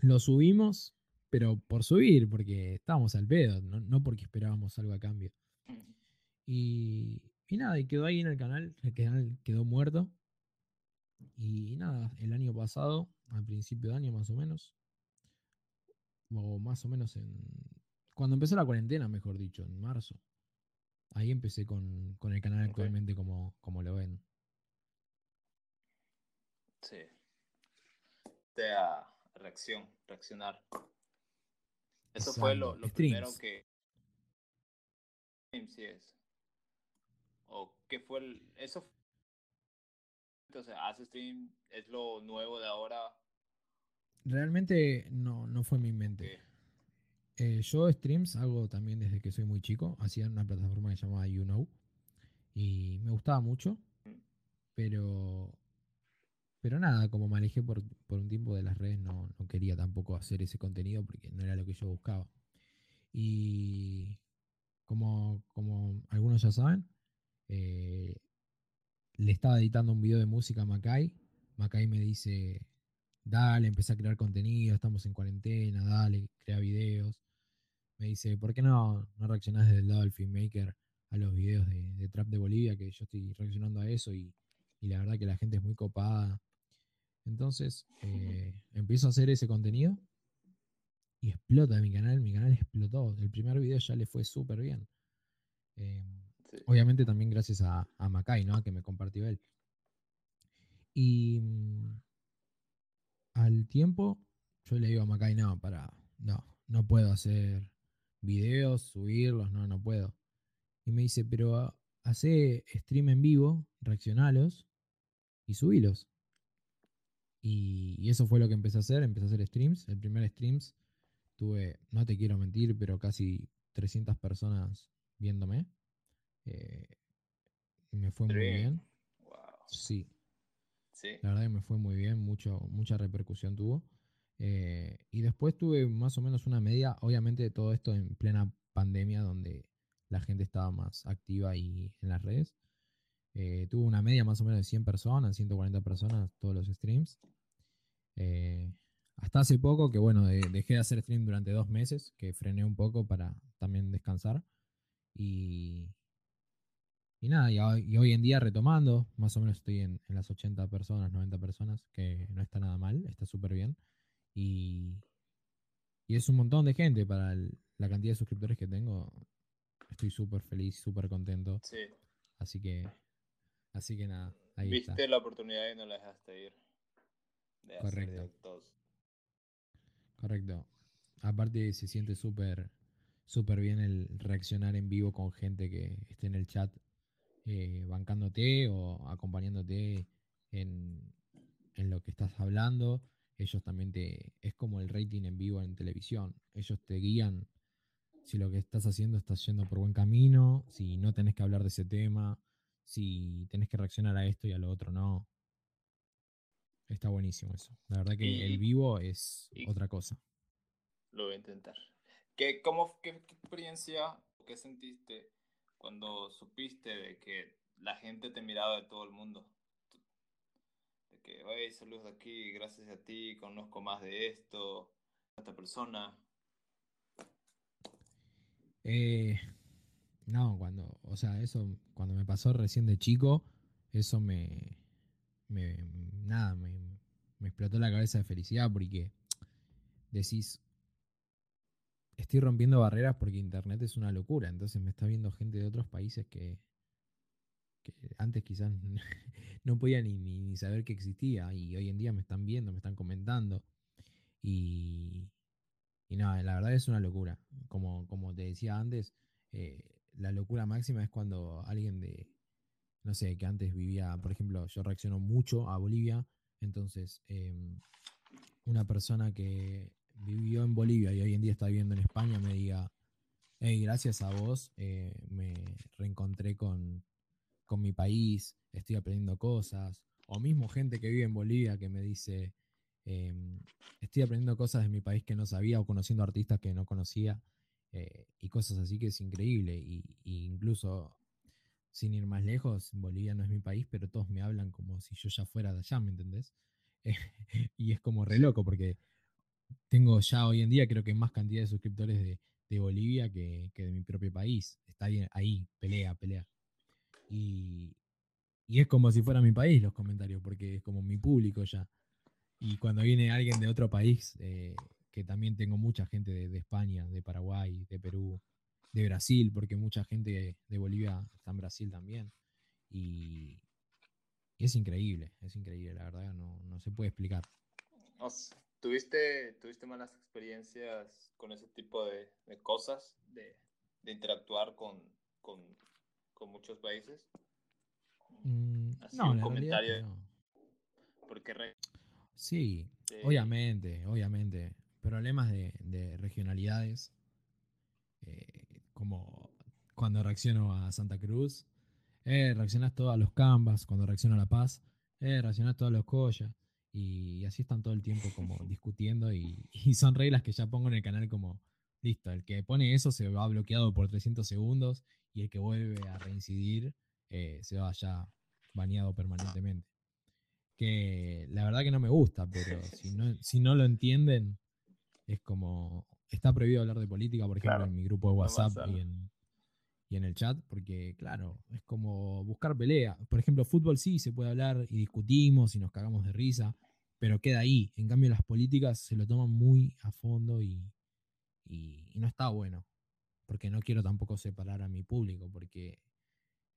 C: lo subimos, pero por subir, porque estábamos al pedo, no, no porque esperábamos algo a cambio. Y, y nada, y quedó ahí en el canal, el canal quedó muerto. Y nada, el año pasado, al principio de año más o menos, o más o menos en... Cuando empezó la cuarentena, mejor dicho, en marzo. Ahí empecé con, con el canal actualmente como, como lo ven.
B: Sí. De a reacción, reaccionar. Eso fue lo, lo primero que. Sí es. ¿O qué fue el. Eso. Entonces, hace stream, es lo nuevo de ahora.
C: Realmente no, no fue mi mente. Eh, yo streams hago también desde que soy muy chico. Hacía una plataforma que se llamaba YouKnow. Y me gustaba mucho. Pero. Pero nada, como me por, por un tiempo de las redes, no, no quería tampoco hacer ese contenido porque no era lo que yo buscaba. Y como, como algunos ya saben, eh, le estaba editando un video de música a Macay. Macay me dice, dale, empecé a crear contenido, estamos en cuarentena, dale, crea videos. Me dice, ¿por qué no, no reaccionás desde el lado del filmmaker a los videos de, de Trap de Bolivia? Que yo estoy reaccionando a eso y, y la verdad que la gente es muy copada. Entonces eh, <laughs> empiezo a hacer ese contenido y explota mi canal. Mi canal explotó. El primer video ya le fue súper bien. Eh,
B: sí.
C: obviamente también gracias a, a Macay, ¿no? Que me compartió él. Y mm, al tiempo, yo le digo a Macay, no, para, no, no puedo hacer videos, subirlos, no, no puedo. Y me dice, pero hace stream en vivo, reaccionalos y subilos. Y, y eso fue lo que empecé a hacer, empecé a hacer streams. El primer streams tuve, no te quiero mentir, pero casi 300 personas viéndome. Eh, me fue muy bien.
B: Wow.
C: Sí,
B: Sí.
C: la verdad que me fue muy bien, mucho, mucha repercusión tuvo. Eh, y después tuve más o menos una media, obviamente todo esto en plena pandemia, donde la gente estaba más activa y en las redes. Eh, tuve una media más o menos de 100 personas, 140 personas todos los streams. Eh, hasta hace poco, que bueno, de- dejé de hacer stream durante dos meses, que frené un poco para también descansar. Y, y nada, y, hoy- y hoy en día retomando, más o menos estoy en, en las 80 personas, 90 personas, que no está nada mal, está súper bien. Y, y es un montón de gente para el- la cantidad de suscriptores que tengo. Estoy súper feliz, súper contento.
B: Sí.
C: Así que, así que nada, ahí
B: Viste
C: está.
B: la oportunidad y no la dejaste ir. De
C: Correcto. Correcto. Aparte se siente súper súper bien el reaccionar en vivo con gente que esté en el chat eh, bancándote o acompañándote en, en lo que estás hablando. Ellos también te... Es como el rating en vivo en televisión. Ellos te guían si lo que estás haciendo estás yendo por buen camino, si no tenés que hablar de ese tema, si tenés que reaccionar a esto y a lo otro no. Está buenísimo eso. La verdad que
B: Y-
C: el vivo es otra cosa.
B: Lo voy a intentar. ¿Qué, cómo, qué, qué experiencia, qué sentiste cuando supiste de que la gente te miraba de todo el mundo? De que, oye, saludos de aquí, gracias a ti, conozco más de esto, esta persona.
C: Eh, no, cuando, o sea, eso, cuando me pasó recién de chico, eso me, me nada, me explotó la cabeza de felicidad porque decís, estoy rompiendo barreras porque internet es una locura, entonces me está viendo gente de otros países que, que antes quizás <laughs> no podía ni, saber que existía y hoy en día me están viendo, me están comentando y, y nada, la verdad es una locura. Como, como te decía antes, eh, la locura máxima es cuando alguien de, no sé, que antes vivía, por ejemplo, yo reacciono mucho a Bolivia, entonces em, una persona que vivió en Bolivia y hoy en día está viviendo en España me diga, hey, gracias a vos eh, me reencontré con, con mi país, estoy aprendiendo cosas, o mismo gente que vive en Bolivia que me dice, em, estoy aprendiendo cosas de mi país que no sabía o conociendo artistas que no conocía eh, y cosas así que es increíble. Y, y incluso, sin ir más lejos, Bolivia no es mi país, pero todos me hablan como si yo ya fuera de allá, ¿me entendés? <laughs> y es como re loco porque tengo ya hoy en día creo que más cantidad de suscriptores de, de Bolivia que, que de mi propio país. Está ahí, ahí, pelea, pelea. Y, y es como si fuera mi país los comentarios, porque es como mi público ya. Y cuando viene alguien de otro país, eh, que también tengo mucha gente de, de España, de Paraguay, de Perú, de Brasil, porque mucha gente de Bolivia está en Brasil también. Y, y es increíble, es increíble, la verdad, no, no se puede explicar.
B: ¿Tuviste, ¿Tuviste malas experiencias con ese tipo de, de cosas? De, de interactuar con, con, con muchos países?
C: Mm,
B: Así
C: no,
B: un comentario.
C: no.
B: Porque
C: Sí,
B: eh,
C: obviamente, obviamente. Problemas de, de regionalidades, eh, como cuando reacciono a Santa Cruz, eh, reaccionás todo a los Canvas, cuando reacciono a La Paz, eh, reaccionás todo a los Coya, y, así están todo el tiempo como <laughs> discutiendo, y, y son reglas que ya pongo en el canal como, listo, el que pone eso se va bloqueado por 300 segundos, y el que vuelve a reincidir eh, se va ya baneado permanentemente que la verdad que no me gusta, pero <laughs> si no, si no lo entienden, es como. Está prohibido hablar de política, por ejemplo,
B: Claro,
C: en mi grupo de WhatsApp y en, y en el chat, porque, claro, es como buscar pelea. Por ejemplo, fútbol sí se puede hablar y discutimos y nos cagamos de risa, pero queda ahí. En cambio, las políticas se lo toman muy a fondo y, no está bueno, porque no quiero tampoco separar a mi público, porque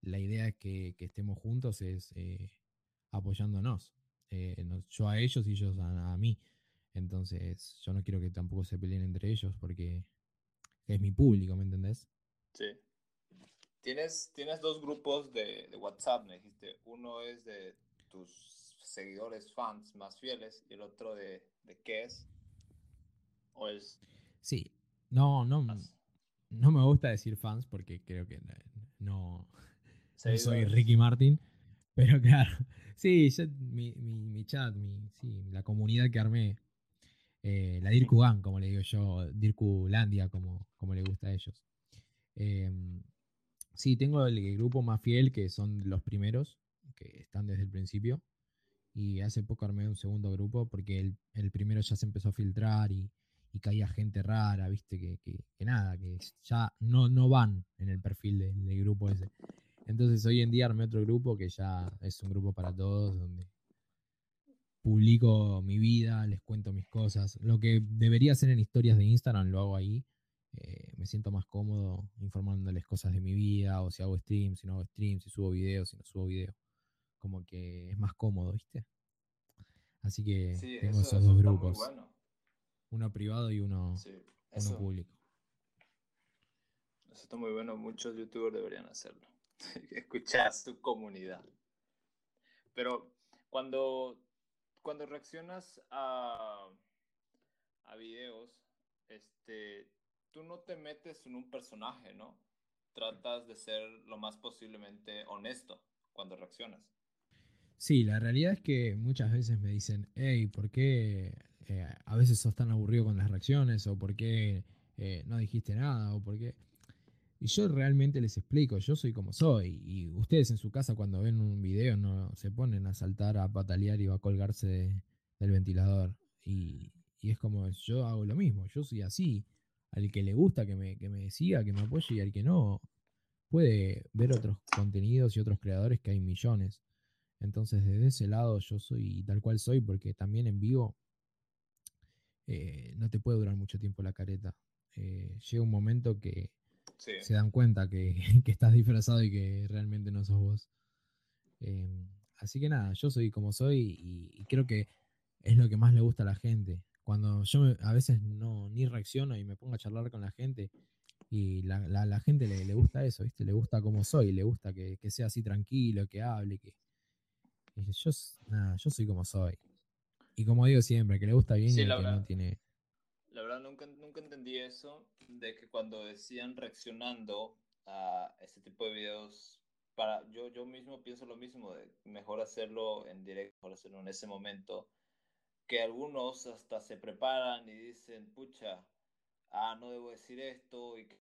C: la idea es que, que estemos juntos, es eh, apoyándonos. Eh, yo a ellos y ellos a, a mí. Entonces, yo no quiero que tampoco se peleen entre ellos porque es mi público, ¿me entendés?
B: Sí. Tienes, tienes dos grupos de, de WhatsApp, me dijiste. Uno es de tus seguidores, fans más fieles, y el otro de, de qué es. O es
C: Sí. No, no, no me gusta decir fans porque creo que no, no soy. Ricky Martin. Pero <laughs> claro, sí, yo- mi, mi, mi chat, mi, sí, la comunidad que armé, eh, la Dirku Gang, como le digo yo, Dirkulandia, como, como le gusta a ellos. Em, sí, tengo el grupo más fiel, que son los primeros, que están desde el principio. Y hace poco armé un segundo grupo porque el, el primero ya se empezó a filtrar y, y caía gente rara, viste, que, que- nada, que ya no, no van en el perfil del- del grupo ese. Entonces hoy en día armé otro grupo que ya es un grupo para todos, donde publico mi vida, les cuento mis cosas. Lo que debería hacer en historias de Instagram lo hago ahí. Eh, me siento más cómodo informándoles cosas de mi vida, o si hago streams, si no hago streams, si subo videos, si no subo videos. Como que es más cómodo, ¿viste? Así que
B: Sí,
C: tengo
B: eso,
C: esos
B: eso
C: dos grupos,
B: bueno.
C: uno privado y uno,
B: Sí,
C: uno
B: eso,
C: público.
B: eso está muy bueno. Muchos youtubers deberían hacerlo. <laughs> Escuchar a su comunidad. Pero cuando, cuando reaccionas a, a videos, este, tú no te metes en un personaje, ¿no? Tratas de ser lo más posiblemente honesto cuando reaccionas.
C: Sí, la realidad es que muchas veces me dicen, hey, ¿por qué eh, a veces sos tan aburrido con las reacciones? ¿O por qué eh, no dijiste nada? ¿O por qué? Y yo realmente les explico, yo soy como soy. Y ustedes en su casa cuando ven un video no se ponen a saltar, a patalear y a colgarse de- del ventilador. Y, y es como, yo hago lo mismo, yo soy así. Al que le gusta que me, que me siga, que me apoye y al que no, puede ver otros contenidos y otros creadores que hay millones. Entonces, desde ese lado, yo soy tal cual soy, porque también en vivo eh, no te puede durar mucho tiempo la careta. Eh, llega un momento que
B: Sí.
C: se dan cuenta que, <laughs> que estás disfrazado y que realmente no sos vos. Eh, así que nada, yo soy como soy y, y creo que es lo que más le gusta a la gente. Cuando yo me- a veces no ni reacciono y me pongo a charlar con la gente y la, la- la gente le, le gusta eso, ¿viste? Le gusta como soy, le gusta que, que sea así tranquilo, que hable, que... y yo, nada, yo soy como soy. Y como digo siempre, que le gusta bien
B: Sí,
C: y
B: la
C: que
B: verdad.
C: no tiene...
B: La verdad nunca, nunca entendí eso de que cuando decían reaccionando a este tipo de videos para, yo, yo mismo pienso lo mismo, de mejor hacerlo en directo, mejor hacerlo en ese momento, que algunos hasta se preparan y dicen, pucha, ah, no debo decir esto, y que...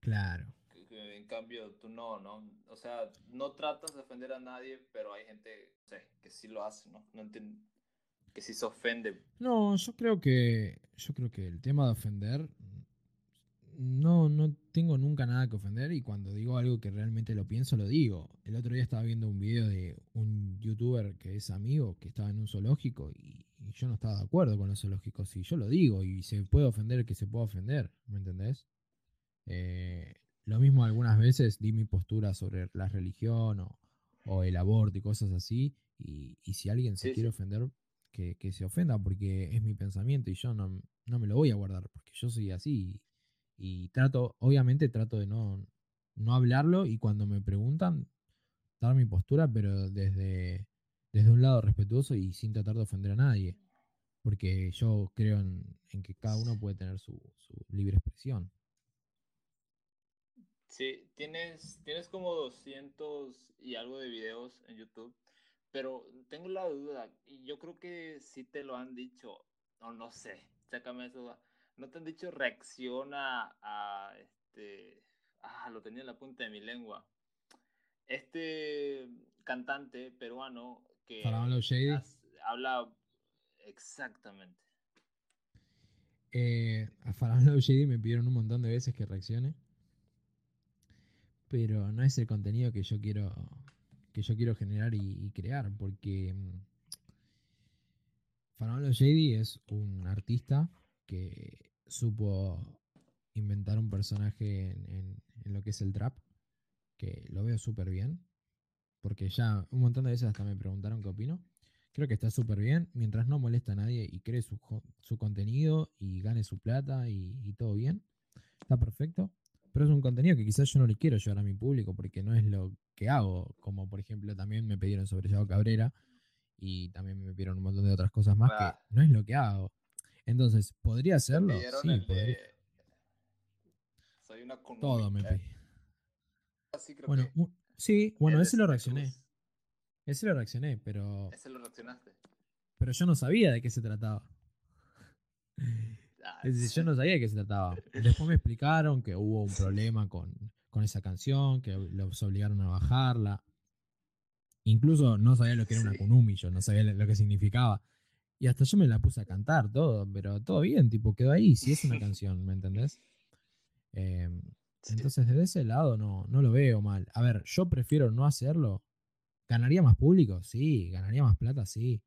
C: Claro.
B: En cambio tú no, ¿no? O sea, no tratas de ofender a nadie, pero hay gente, que sí lo hace, ¿no? no que sí se ofende.
C: No, yo creo que. Yo creo que el tema de ofender. No, no tengo nunca nada que ofender. Y cuando digo algo que realmente lo pienso, lo digo. El otro día estaba viendo un video de un youtuber que es amigo, que estaba en un zoológico, y, y yo no estaba de acuerdo con los zoológicos. Y yo lo digo, y se puede ofender el que se pueda ofender, ¿me entendés? Eh, lo mismo algunas veces di mi postura sobre la religión o, o el aborto y cosas así. Y, y si alguien se
B: Sí,
C: quiere
B: sí.
C: ofender, que, que se ofenda porque es mi pensamiento y yo no, no me lo voy a guardar porque yo soy así. Y, y trato, obviamente trato de no, no hablarlo y cuando me preguntan, dar mi postura, pero desde, desde un lado respetuoso y sin tratar de ofender a nadie. Porque yo creo en, en que cada uno puede tener su, su libre expresión.
B: Sí, tienes, tienes como 200 y algo de videos en YouTube, pero tengo la duda, y yo creo que sí te lo han dicho, o no sé, sácame esa duda. ¿No te han dicho reacciona a este, ah, lo tenía en la punta de mi lengua. Este cantante peruano que has- habla exactamente.
C: Eh, a Faraón Shady me pidieron un montón de veces que reaccione. Pero no es el contenido que yo quiero. que yo quiero generar y, crear. Porque. mm, Faraón Shady es un artista que supo inventar un personaje en, lo que es el trap. Que lo veo súper bien. Porque ya un montón de veces hasta me preguntaron qué opino. Creo que está súper bien, mientras no molesta a nadie y cree su, su contenido y gane su plata y todo bien. Está perfecto. Pero es un contenido que quizás yo no le quiero llevar a mi público porque no es lo que hago. Como por ejemplo también me pidieron sobre Yao Cabrera y también me pidieron un montón de otras cosas más
B: Ah.
C: que no es lo que hago. Entonces, ¿podría hacerlo? Sí,
B: el
C: podría.
B: Soy una
C: Todo me pedí.
B: Así creo
C: Bueno,
B: que
C: un- sí, bueno, ese lo reaccioné.
B: Cruz.
C: Ese lo reaccioné, pero,
B: Ese lo reaccionaste.
C: pero yo no sabía de qué se trataba. Es decir, yo no sabía de qué se trataba. Después me explicaron que hubo un problema con, con esa canción, que los obligaron a bajarla. Incluso no sabía lo que era una
B: Sí.
C: kunumi, yo no sabía lo que significaba. Y hasta yo me la puse a cantar todo, pero todo bien, tipo, quedó ahí, si es una <laughs> canción, ¿me entendés? Em,
B: Sí.
C: entonces, desde ese lado no, no lo veo mal. A ver, yo prefiero no hacerlo. ¿Ganaría más público? Sí. ¿Ganaría más plata? Sí.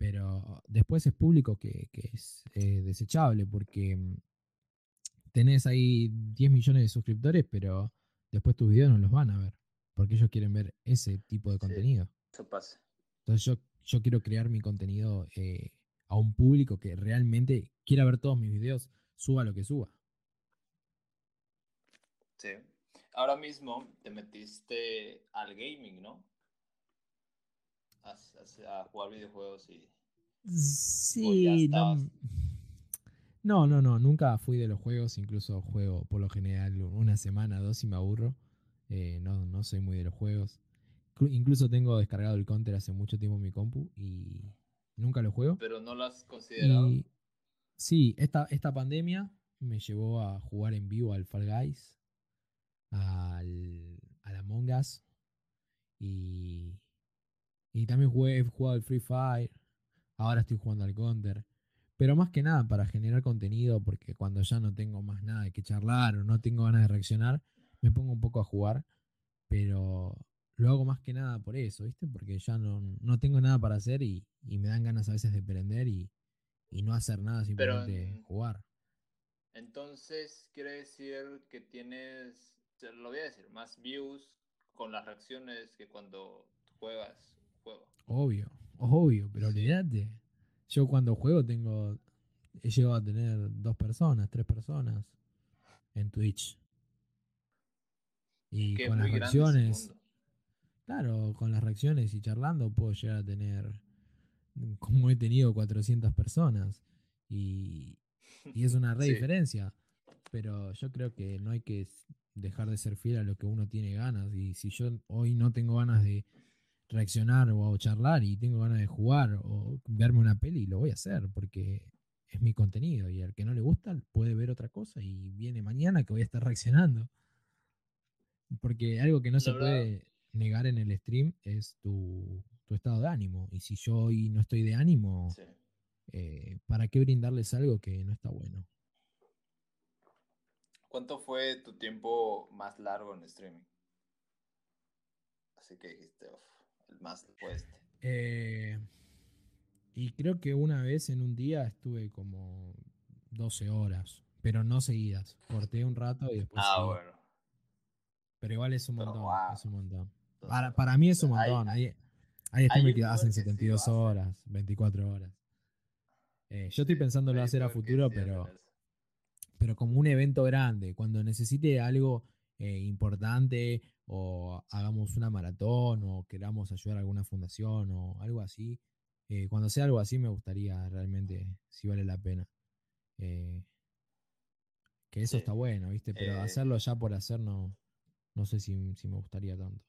C: Pero después es público que, que es eh, desechable porque mm, tenés ahí 10 millones de suscriptores, pero después tus videos no los van a ver. Porque ellos quieren ver ese tipo de
B: Sí.
C: contenido.
B: Eso pasa.
C: Entonces yo, yo quiero crear mi contenido eh, a un público que realmente quiera ver todos mis videos, suba lo que suba.
B: Sí. Ahora mismo te metiste al gaming, ¿no? A, a- a jugar videojuegos y...
C: Sí, no, no, no, no, nunca fui de los juegos, incluso juego por lo general una semana, dos y me aburro. Eh, no, no soy muy de los juegos. Clu- Incluso tengo descargado el Counter hace mucho tiempo en mi compu y nunca lo juego.
B: Pero no lo has considerado.
C: Y sí, esta, esta pandemia me llevó a jugar en vivo al Fall Guys, al, al Among Us y, y también jugué, he jugado al Free Fire. Ahora estoy jugando al Counter. Pero más que nada para generar contenido, porque cuando ya no tengo más nada de que charlar o no tengo ganas de reaccionar, me pongo un poco a jugar. Pero lo hago más que nada por eso, ¿viste? Porque ya no, no tengo nada para hacer y, y me dan ganas a veces de prender y, y no hacer nada, simplemente
B: en-
C: jugar.
B: Entonces, quiere decir que tienes, lo voy a decir, más views con las reacciones que cuando juegas juego.
C: Obvio, obvio, pero olvídate. Yo cuando juego tengo. He llegado a tener dos personas, tres personas en Twitch. Y
B: que
C: con las reacciones. Claro, con las reacciones y charlando puedo llegar a tener. Como he tenido 400 personas. Y, y es una <laughs> re
B: Sí.
C: diferencia. pero yo creo que no hay que dejar de ser fiel a lo que uno tiene ganas. Y si yo hoy no tengo ganas de reaccionar o charlar y tengo ganas de jugar o verme una peli, lo voy a hacer porque es mi contenido y al que no le gusta puede ver otra cosa y viene mañana que voy a estar reaccionando. Porque algo que no
B: La
C: se
B: verdad-
C: puede negar en el stream es tu, tu estado de ánimo. Y si yo hoy no estoy de ánimo,
B: Sí.
C: eh, ¿para qué brindarles algo que no está bueno?
B: ¿Cuánto fue tu tiempo más largo en streaming? Así que dijiste, "Uf, el más fue este.
C: Eh, y creo que una vez en un día estuve como 12 horas, pero no seguidas. Corté un rato y después
B: Ah,
C: seguí.
B: bueno.
C: Pero igual es un
B: Pero
C: montón,
B: wow.
C: es un montón. Para, para mí es un montón. Hay, hay streamers que
B: youtubers
C: hacen
B: que sí lo
C: 72
B: hacen.
C: horas, 24 horas. Eh, yo estoy
B: sí,
C: pensándolo
B: hay
C: hacer a futuro,
B: sí
C: pero, pero como un evento grande, cuando necesite algo eh, importante o hagamos una maratón o queramos ayudar a alguna fundación o algo así, eh, cuando sea algo así me gustaría realmente si vale la pena. Eh, que eso
B: Sí.
C: está bueno, ¿viste? Pero
B: Eh,
C: hacerlo ya por hacer no, no sé si, si me gustaría tanto.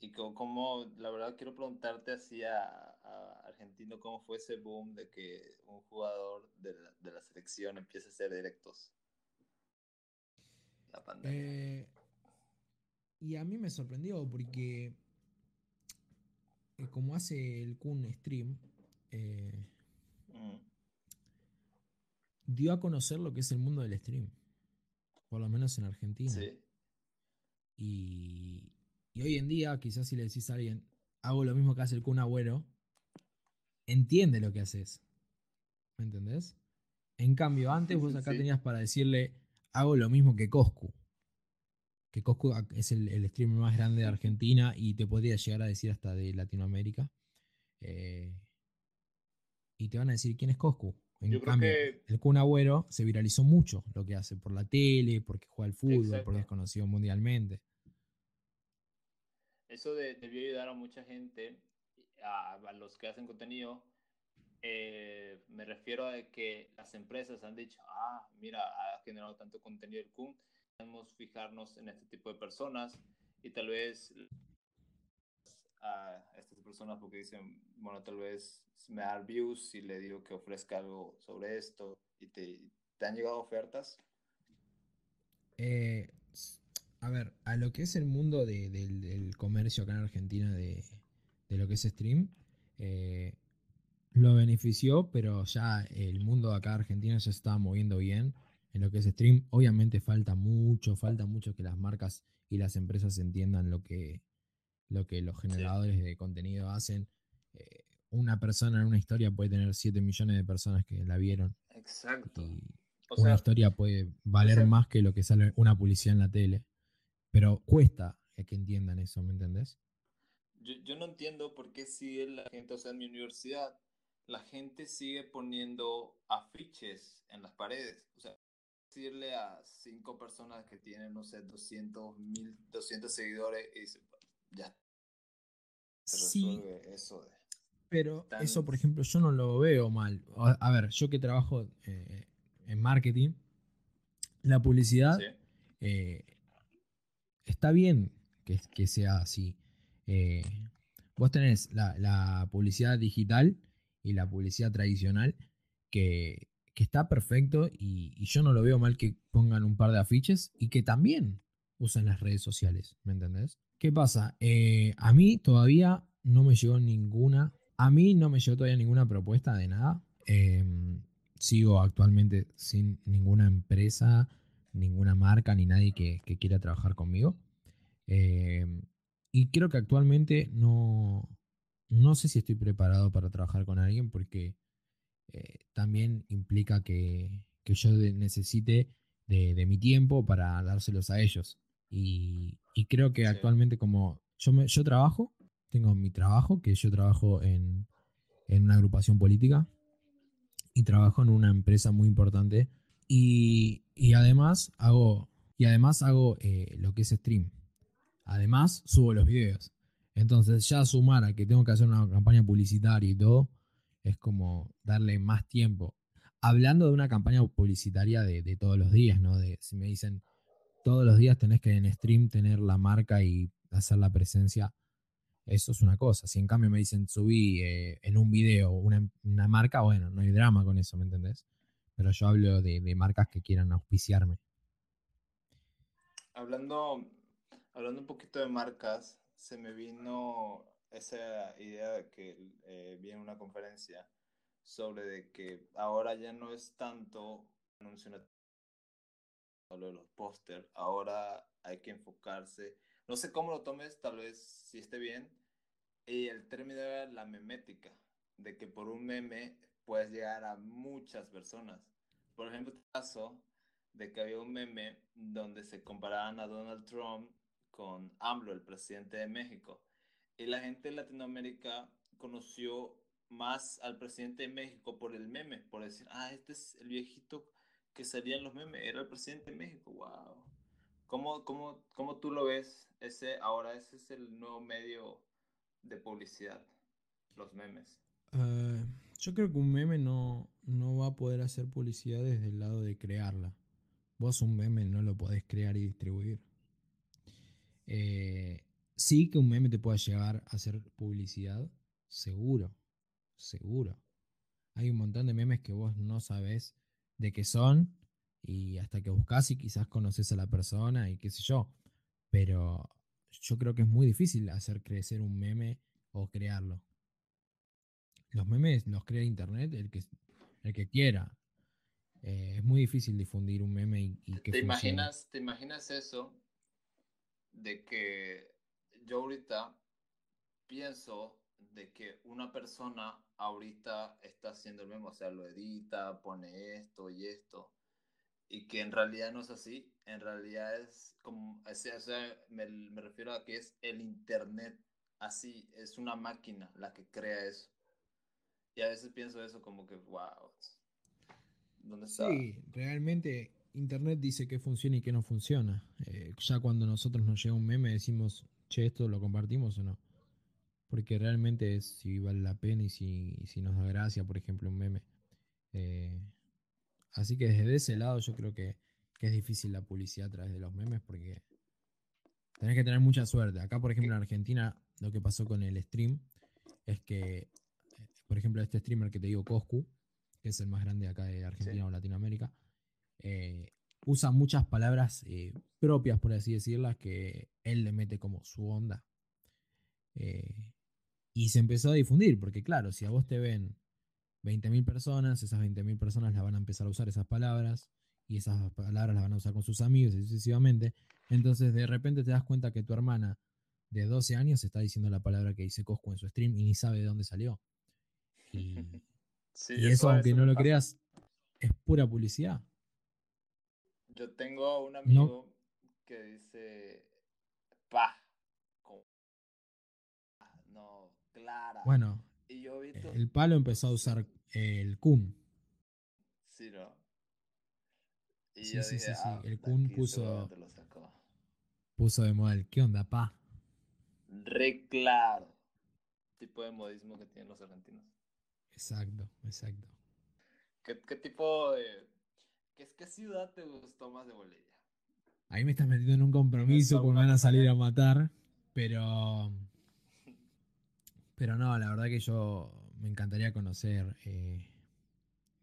B: Y co- como, la verdad, quiero preguntarte así a, a Argentino, ¿cómo fue ese boom de que un jugador de la, de la selección empiece a hacer directos? La pandemia.
C: Eh, y a mí me sorprendió porque eh, como hace el Kun stream, eh,
B: Mm,
C: dio a conocer lo que es el mundo del stream. Por lo menos en Argentina.
B: sí,
C: Y, y hoy en día, quizás si le decís a alguien, hago lo mismo que hace el Kun Agüero, entiende lo que haces. ¿Me entendés? En cambio, antes vos acá
B: Sí.
C: tenías para decirle, hago lo mismo que Coscu. Que Coscu es el, el streamer más grande de Argentina y te podría llegar a decir hasta de Latinoamérica. Eh, y te van a decir quién es Coscu. En
B: Yo creo que-
C: el Kun Agüero se viralizó mucho lo que hace por la tele, porque juega al fútbol,
B: Exacto.
C: porque es conocido mundialmente.
B: Eso de- debió ayudar a mucha gente, a, a los que hacen contenido. Eh, me refiero a que las empresas han dicho, ah, mira, ha generado tanto contenido el Kun, debemos fijarnos en este tipo de personas y tal vez a estas personas porque dicen, bueno, tal vez me da views si le digo que ofrezca algo sobre esto y te, te han llegado ofertas.
C: Eh, a ver, a lo que es el mundo de- del, del comercio acá en Argentina de, de lo que es stream, eh, lo benefició, pero ya el mundo de acá de Argentina ya se estaba moviendo bien en lo que es stream. Obviamente falta mucho, falta mucho que las marcas y las empresas entiendan lo que, lo que los generadores de contenido hacen. Eh, una persona en una historia puede tener 7 millones de personas que la vieron
B: Exacto.
C: y
B: O
C: una
B: sea,
C: historia puede valer
B: sea-
C: más que lo que sale una publicidad en la tele. Pero cuesta que entiendan eso, ¿me entendés?
B: Yo, yo no entiendo por qué sigue la gente, o sea, en mi universidad, la gente sigue poniendo afiches en las paredes. O sea, decirle a cinco personas que tienen, no sé, 200, 1200 seguidores y dice, ya se
C: Sí.
B: resuelve eso. De...
C: Pero
B: Tan-
C: eso, por ejemplo, yo no lo veo mal. A, a ver, yo que trabajo eh, en marketing, la publicidad
B: Sí,
C: eh, está bien que, que sea así. Eh, vos tenés la, la publicidad digital y la publicidad tradicional que, que está perfecto y, yo no lo veo mal que pongan un par de afiches y que también usen las redes sociales, ¿me entendés? ¿Qué pasa? Eh, a mí todavía no me llegó ninguna, a mí no me llegó todavía ninguna propuesta de nada. Eh, sigo actualmente sin ninguna empresa, ninguna marca, ni nadie que, que quiera trabajar conmigo. Eh, y creo que actualmente no, no sé si estoy preparado para trabajar con alguien porque eh, también implica que, que yo de- necesite de, de mi tiempo para dárselos a ellos. Y, y creo que
B: Sí.
C: actualmente como yo, me- yo trabajo, tengo mi trabajo, que yo trabajo en, en una agrupación política y trabajo en una empresa muy importante y, y además hago, y además hago eh, lo que es stream. Además, subo los videos. Entonces, ya sumar a que tengo que hacer una campaña publicitaria y todo, es como darle más tiempo. hablando de una campaña publicitaria de, todos los días, ¿no? De, si me dicen, todos los días tenés que en stream tener la marca y hacer la presencia, eso es una cosa. Si en cambio me dicen, subí eh, en un video una, una marca, bueno, no hay drama con eso, ¿me entendés? Pero yo hablo de, de marcas que quieran auspiciarme.
B: Hablando, hablando un poquito de marcas, se me vino esa idea de que eh, vi en una conferencia sobre de que ahora ya no es tanto anuncio en lo de los póster, ahora hay que enfocarse, no sé cómo lo tomes, tal vez si esté bien, y el término era la memética, de que por un meme puedes llegar a muchas personas. Por ejemplo, el caso de que había un meme donde se comparaban a Donald Trump con AMLO, el presidente de México. Y la gente de Latinoamérica conoció más al presidente de México por el meme, por decir, ah, este es el viejito que salía en los memes, era el presidente de México, wow. ¿Cómo, cómo, cómo tú lo ves? Ese, ahora ese es el nuevo medio de publicidad, los memes.
C: Eh, yo creo que un meme no, no va a poder hacer publicidad desde el lado de crearla. Vos un meme no lo podés crear y distribuir. Eh, sí que un meme te pueda llegar a hacer publicidad, seguro, seguro. Hay un montón de memes que vos no sabés de qué son y hasta que buscas y quizás conoces a la persona y qué sé yo. Pero yo creo que es muy difícil hacer crecer un meme o crearlo. Los memes los crea internet el que, el que quiera. Eh, es muy difícil difundir un meme y, y que
B: ¿Te
C: funcione.
B: imaginas, ¿Te imaginas eso? De que yo ahorita pienso de que una persona ahorita está haciendo el meme, o sea, lo edita, pone esto y esto, y que en realidad no es así, en realidad es como, o sea, me, me refiero a que es el internet así, es una máquina la que crea eso. Y a veces pienso eso como que, wow, ¿dónde está?
C: Sí, realmente Internet dice que funciona y que no funciona. Eh, ya cuando nosotros nos llega un meme decimos, che, esto lo compartimos o no. Porque realmente es si vale la pena y si, y si nos da gracia, por ejemplo, un meme. Eh, así que desde ese lado yo creo que, que es difícil la publicidad a través de los memes porque tenés que tener mucha suerte. Acá, por ejemplo, en Argentina, lo que pasó con el stream es que, eh, por ejemplo, este streamer que te digo, Coscu, que es el más grande acá de Argentina
B: Sí.
C: o Latinoamérica, eh, usa muchas palabras eh, propias, por así decirlas, que él le mete como su onda. Eh, y se empezó a difundir, porque claro, si a vos te ven 20.000 personas, esas 20.000 personas las van a empezar a usar esas palabras, y esas palabras las van a usar con sus amigos y sucesivamente. Entonces de repente te das cuenta que tu hermana de 12 años está diciendo la palabra que dice Coscu en su stream y ni sabe de dónde salió. <laughs> Y,
B: Sí,
C: y eso, aunque
B: eso
C: no lo
B: pasa.
C: creas, es pura publicidad.
B: Yo tengo un amigo que dice, pa, ah, no, clara.
C: Bueno,
B: y yo visto,
C: el palo empezó a usar el Kun.
B: sí, ¿no? Y
C: Sí,
B: yo
C: sí,
B: dije,
C: sí,
B: "Ah,
C: el
B: aquí
C: puso-
B: seguramente lo sacó".
C: Puso de moda el ¿qué onda, pa?
B: Re claro. Tipo de modismo que tienen los argentinos.
C: Exacto, exacto.
B: ¿Qué, qué tipo de... ¿qué, ¿Qué ciudad te gustó más de Bolivia?
C: Ahí me estás metiendo en un compromiso
B: ¿Tienes
C: porque me van a salir a matar, pero. <laughs> Pero no, la verdad que yo me encantaría conocer eh,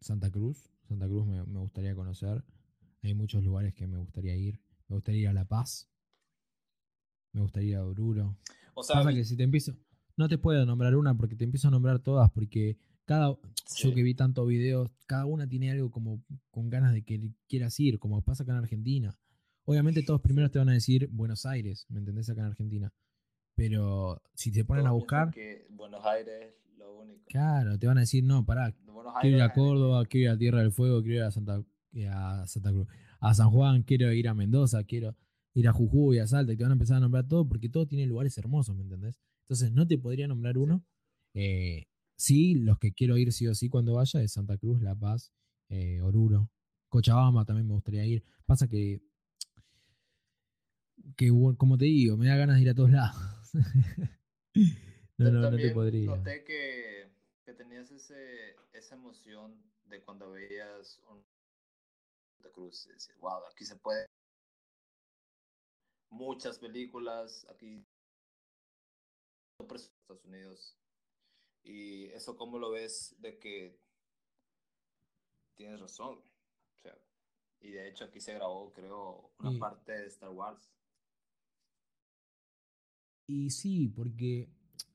C: Santa Cruz. Santa Cruz me, me gustaría conocer. Hay muchos lugares que me gustaría ir. Me gustaría ir a La Paz. Me gustaría ir a Oruro.
B: O sea,
C: Pasa que si te empiezo. No te puedo nombrar una porque te empiezo a nombrar todas porque cada.
B: Sí.
C: Yo que vi tantos videos, cada una tiene algo como con ganas de que quieras ir, como pasa acá en Argentina. Obviamente todos primero te van a decir Buenos Aires, ¿me entendés? Acá en Argentina. Pero si te ponen a buscar,
B: que Buenos Aires es lo único.
C: claro, te van a decir, no, pará,
B: Buenos
C: quiero ir a Córdoba, quiero ir a Tierra del Fuego, quiero ir a Santa, eh, a Santa Cruz, a San Juan, quiero ir a Mendoza, quiero ir a Jujuy, a Salta, y te van a empezar a nombrar todo porque todo tiene lugares hermosos, ¿me entendés? Entonces no te podría nombrar uno. Eh, sí, los que quiero ir sí o sí cuando vaya es Santa Cruz, La Paz, eh, Oruro, Cochabamba también me gustaría ir. Pasa que, que como te digo, me da ganas de ir a todos lados. <laughs> no, no, no te podría.
B: Noté que, que tenías ese, esa emoción de cuando veías un Santa Cruz, decir, wow, aquí se puede muchas películas, aquí Estados Unidos. Y eso cómo lo ves de que tienes razón. O sea, y de hecho aquí se grabó, creo, una
C: Y-
B: parte de Star Wars.
C: Y sí, porque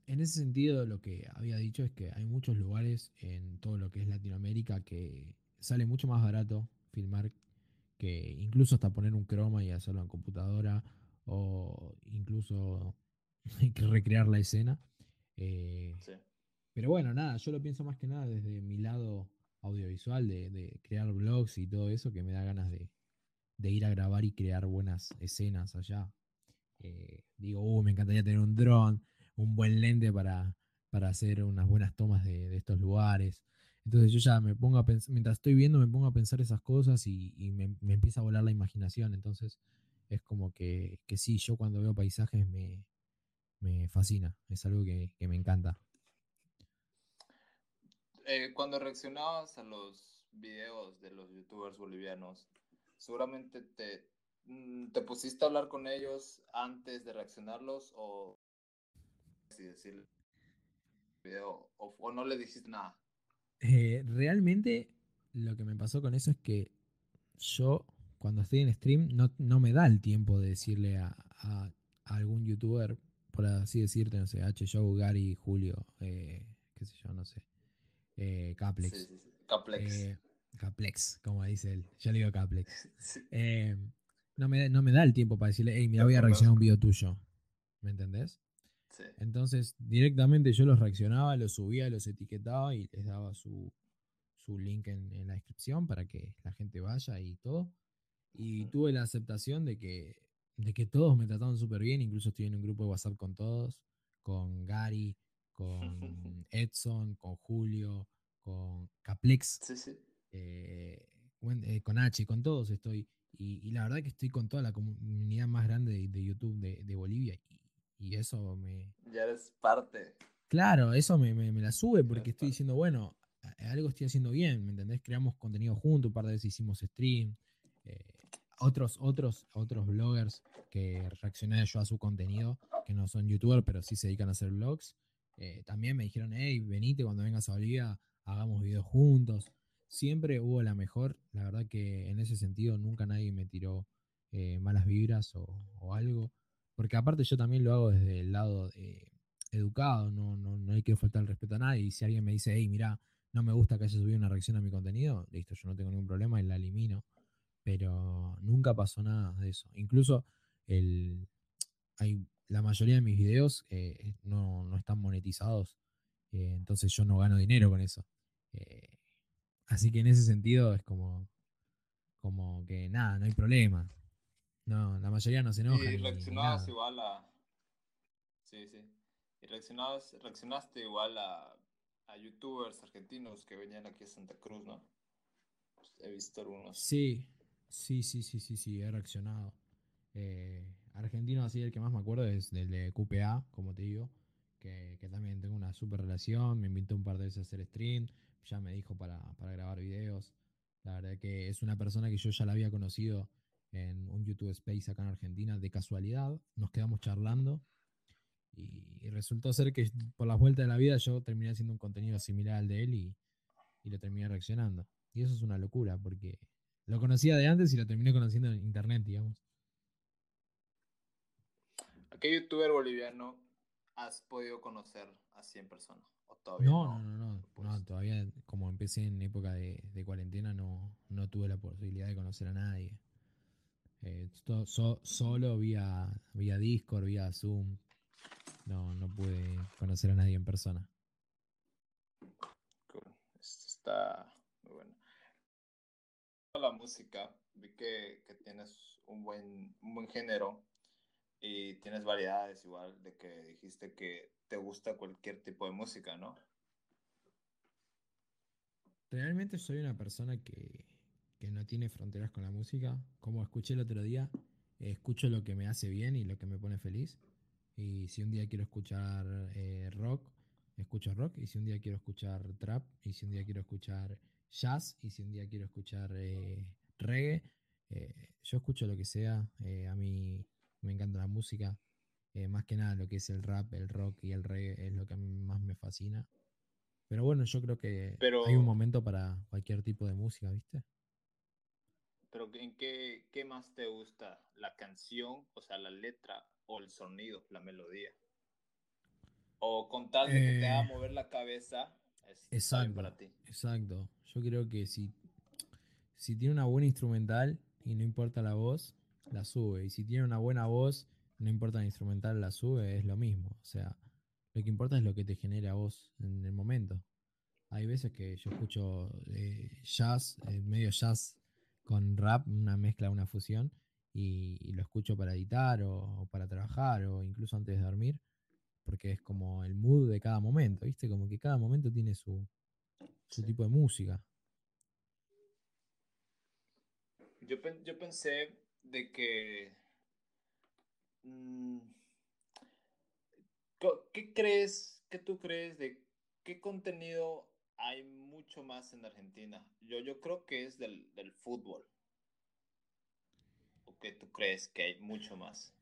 C: en ese sentido lo que había dicho es que hay muchos lugares en todo lo que es Latinoamérica que sale mucho más barato filmar que incluso hasta poner un croma y hacerlo en computadora o incluso que <laughs> recrear la escena. Eh,
B: Sí.
C: Pero bueno, nada, yo lo pienso más que nada desde mi lado audiovisual, de, de crear blogs y todo eso, que me da ganas de, ir a grabar y crear buenas escenas allá. Eh, digo, uh, me encantaría tener un dron, un buen lente para, hacer unas buenas tomas de, estos lugares. Entonces yo ya me pongo a pensar, mientras estoy viendo, me pongo a pensar esas cosas y, me, empieza a volar la imaginación. Entonces es como que, que sí, yo cuando veo paisajes me, me fascina, es algo que me encanta.
B: Eh, cuando reaccionabas a los videos de los youtubers bolivianos, seguramente te, mm, te pusiste a hablar con ellos antes de reaccionarlos o o, no le dijiste nada.
C: Eh, realmente lo que me pasó con eso es que yo cuando estoy en stream no, no me da el tiempo de decirle a, a- algún youtuber, por así decirte, no sé, H. Show, Gary, Julio, eh, qué sé yo, no sé, eh, Caplex.
B: Sí, sí, sí. Caplex.
C: eh, Caplex, como dice él. Yo le digo Caplex. <laughs> Eh, no, me, no me da el tiempo para decirle, hey, mira, voy a reaccionar a un video tuyo. ¿Me entendés? Entonces, directamente yo los reaccionaba, los subía, los etiquetaba y les daba su, su link en, en la descripción para que la gente vaya y todo. Y tuve la aceptación de que, de que todos me trataban súper bien, incluso estoy en un grupo de WhatsApp con todos, con Gary, con <laughs> Edson, con Julio, con Caplex,
B: Sí, sí.
C: eh, eh, con H, con todos estoy. Y, y la verdad que estoy con toda la comunidad más grande de, de YouTube de, de Bolivia. Y, y eso me,
B: Ya eres parte.
C: Claro, eso me, me- me la sube porque
B: es
C: estoy diciendo, bueno, algo estoy haciendo bien, ¿me entendés? Creamos contenido juntos, un par de veces hicimos stream. eh, otros, otros, otros bloggers que reaccioné yo a su contenido, que no son youtubers, pero sí se dedican a hacer vlogs, eh, también me dijeron, hey, venite cuando vengas a Bolivia, hagamos videos juntos. Siempre hubo la mejor, la verdad que en ese sentido nunca nadie me tiró eh, malas vibras o, algo. Porque aparte yo también lo hago desde el lado de, educado, no, no, no le quiero faltar el respeto a nadie. Y si alguien me dice, hey, mira, no me gusta que haya subido una reacción a mi contenido, listo, yo no tengo ningún problema y la elimino. Pero nunca pasó nada de eso. Incluso el, hay, la mayoría de mis videos eh, no, no están monetizados, eh, entonces yo no gano dinero con eso. Eh, así que en ese sentido es como, como que nada, no hay problema. No, la mayoría no se enoja.
B: Y reaccionabas igual a. Sí, sí. Y reaccionabas, reaccionaste igual a, a youtubers argentinos que venían aquí a Santa Cruz, ¿no? Pues, he visto algunos.
C: Sí, sí, sí, sí, sí, sí, he reaccionado. Eh, argentino, así el que más me acuerdo es del de QPA, como te digo, que, que también tengo una super relación, me invitó un par de veces a hacer stream, ya me dijo para, para grabar videos. La verdad que es una persona que yo ya la había conocido en un YouTube Space acá en Argentina de casualidad, nos quedamos charlando y, resultó ser que por las vueltas de la vida yo terminé haciendo un contenido similar al de él y, y lo terminé reaccionando. Y eso es una locura porque lo conocía de antes y lo terminé conociendo en internet, digamos.
B: ¿A qué youtuber boliviano has podido conocer así en persona? ¿O todavía
C: No,
B: no?
C: no, no, no,
B: Pues,
C: no, todavía como empecé en época de, de cuarentena no, no tuve la posibilidad de conocer a nadie. Eh, to- so- solo vía, vía Discord, vía Zoom. No, no pude conocer a nadie en persona.
B: cool. Esto está muy bueno. La música, vi que, que tienes un buen, un buen género y tienes variedades igual, de que dijiste que te gusta cualquier tipo de música, ¿no?
C: Realmente soy una persona que, que no tiene fronteras con la música. Como escuché el otro día, escucho lo que me hace bien y lo que me pone feliz. Y si un día quiero escuchar eh, rock, escucho rock, y si un día quiero escuchar trap, y si un día quiero escuchar jazz, y si un día quiero escuchar eh, reggae, eh, yo escucho lo que sea. a mí me encanta la música. eh, más que nada lo que es el rap, el rock y el reggae es lo que a mí más me fascina. Pero bueno, yo creo que
B: Pero-
C: hay un momento para cualquier tipo de música, ¿viste?
B: Pero ¿en qué, qué más te gusta? ¿La canción, o sea, la letra, o el sonido, la melodía? O con tal de que te haga
C: Eh,
B: mover la cabeza, es
C: Exacto,
B: para ti.
C: exacto. Yo creo que si, si tiene una buena instrumental y no importa la voz, la sube. Y si tiene una buena voz, no importa la instrumental, la sube, es lo mismo. O sea, lo que importa es lo que te genera a vos en el momento. Hay veces que yo escucho eh, jazz, eh, medio jazz con rap, una mezcla, una fusión, y, y lo escucho para editar o, o para trabajar o incluso antes de dormir, porque es como el mood de cada momento, ¿viste? Como que cada momento tiene su, su
B: Sí.
C: tipo de música.
B: Yo, yo pensé de que... mm, ¿Qué crees, qué tú crees de qué contenido hay mucho más en Argentina? Yo, yo creo que es del, del fútbol. ¿O qué tú crees que hay mucho más?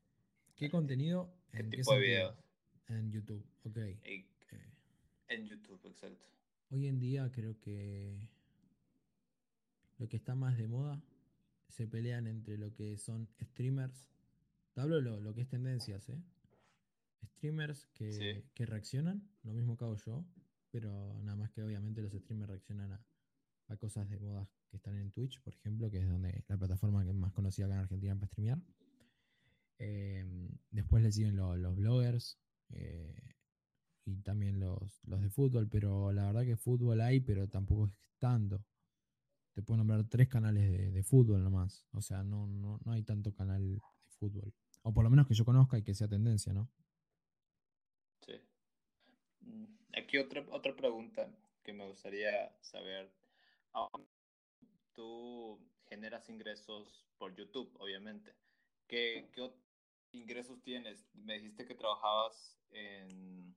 C: ¿Qué contenido?
B: ¿Qué
C: ¿En qué
B: tipo de videos?
C: En YouTube, ok. Eh,
B: En YouTube, exacto.
C: hoy en día creo que lo que está más de moda se pelean entre lo que son streamers. Te hablo lo, lo que es tendencias, ¿eh? Streamers que,
B: Sí.
C: que reaccionan, lo mismo que hago yo, pero nada más que obviamente los streamers reaccionan a, a cosas de moda que están en Twitch, por ejemplo, que es donde la plataforma que es más conocida acá en Argentina para streamear. Eh, después le siguen lo- los bloggers eh, y también los, los de fútbol, pero la verdad que fútbol hay, pero tampoco es tanto. Te puedo nombrar tres canales de, fútbol nomás. O sea, no, no, no hay tanto canal de fútbol. O por lo menos que yo conozca y que sea tendencia, ¿no?
B: Sí. Mm, Aquí otra, otra pregunta que me gustaría saber. Tú generas ingresos por YouTube, obviamente. ¿Qué, qué ingresos tienes? Me dijiste que trabajabas en,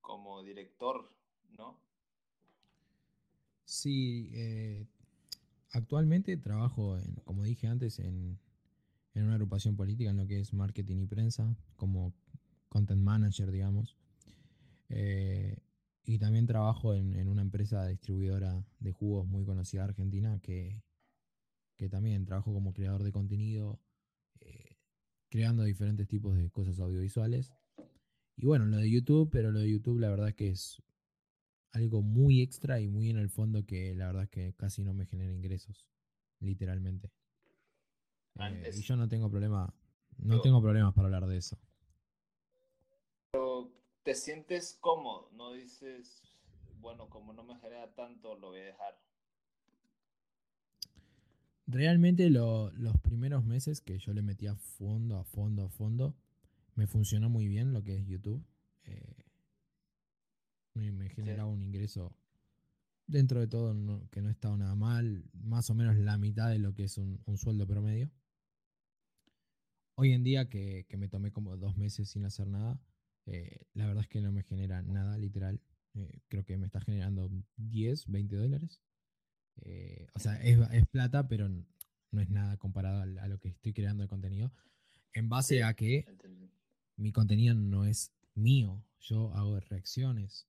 B: como director, ¿no?
C: Sí, eh, actualmente trabajo, en, como dije antes, en, en una agrupación política en lo que es marketing y prensa, como content manager, digamos. Eh, y también trabajo en, en una empresa distribuidora de jugos muy conocida Argentina, que, que también trabajo como creador de contenido, eh, creando diferentes tipos de cosas audiovisuales. Y bueno, lo de YouTube, pero lo de YouTube la verdad es que es algo muy extra y muy en el fondo que la verdad es que casi no me genera ingresos, literalmente. Eh,
B: Antes.
C: y yo no tengo problema, no
B: Yo-
C: tengo problemas para hablar de eso.
B: ¿Te sientes cómodo? No dices, bueno, como no me genera tanto, lo voy a dejar.
C: Realmente lo- los primeros meses que yo le metía a fondo, a fondo, a fondo, me funcionó muy bien lo que es YouTube. Eh, me, me generaba un ingreso dentro de todo no- que no estaba nada mal, más o menos la mitad de lo que es un, un sueldo promedio. Hoy en día que, que me tomé como dos meses sin hacer nada, eh, la verdad es que no me genera nada, literal. Eh, creo que me está generando 10, 20 dólares. Eh, o sea, es, es plata, pero no es nada comparado a, lo que estoy creando de contenido. En base
B: Sí.
C: a que
B: ¿entendí?
C: mi contenido no es mío, yo hago reacciones.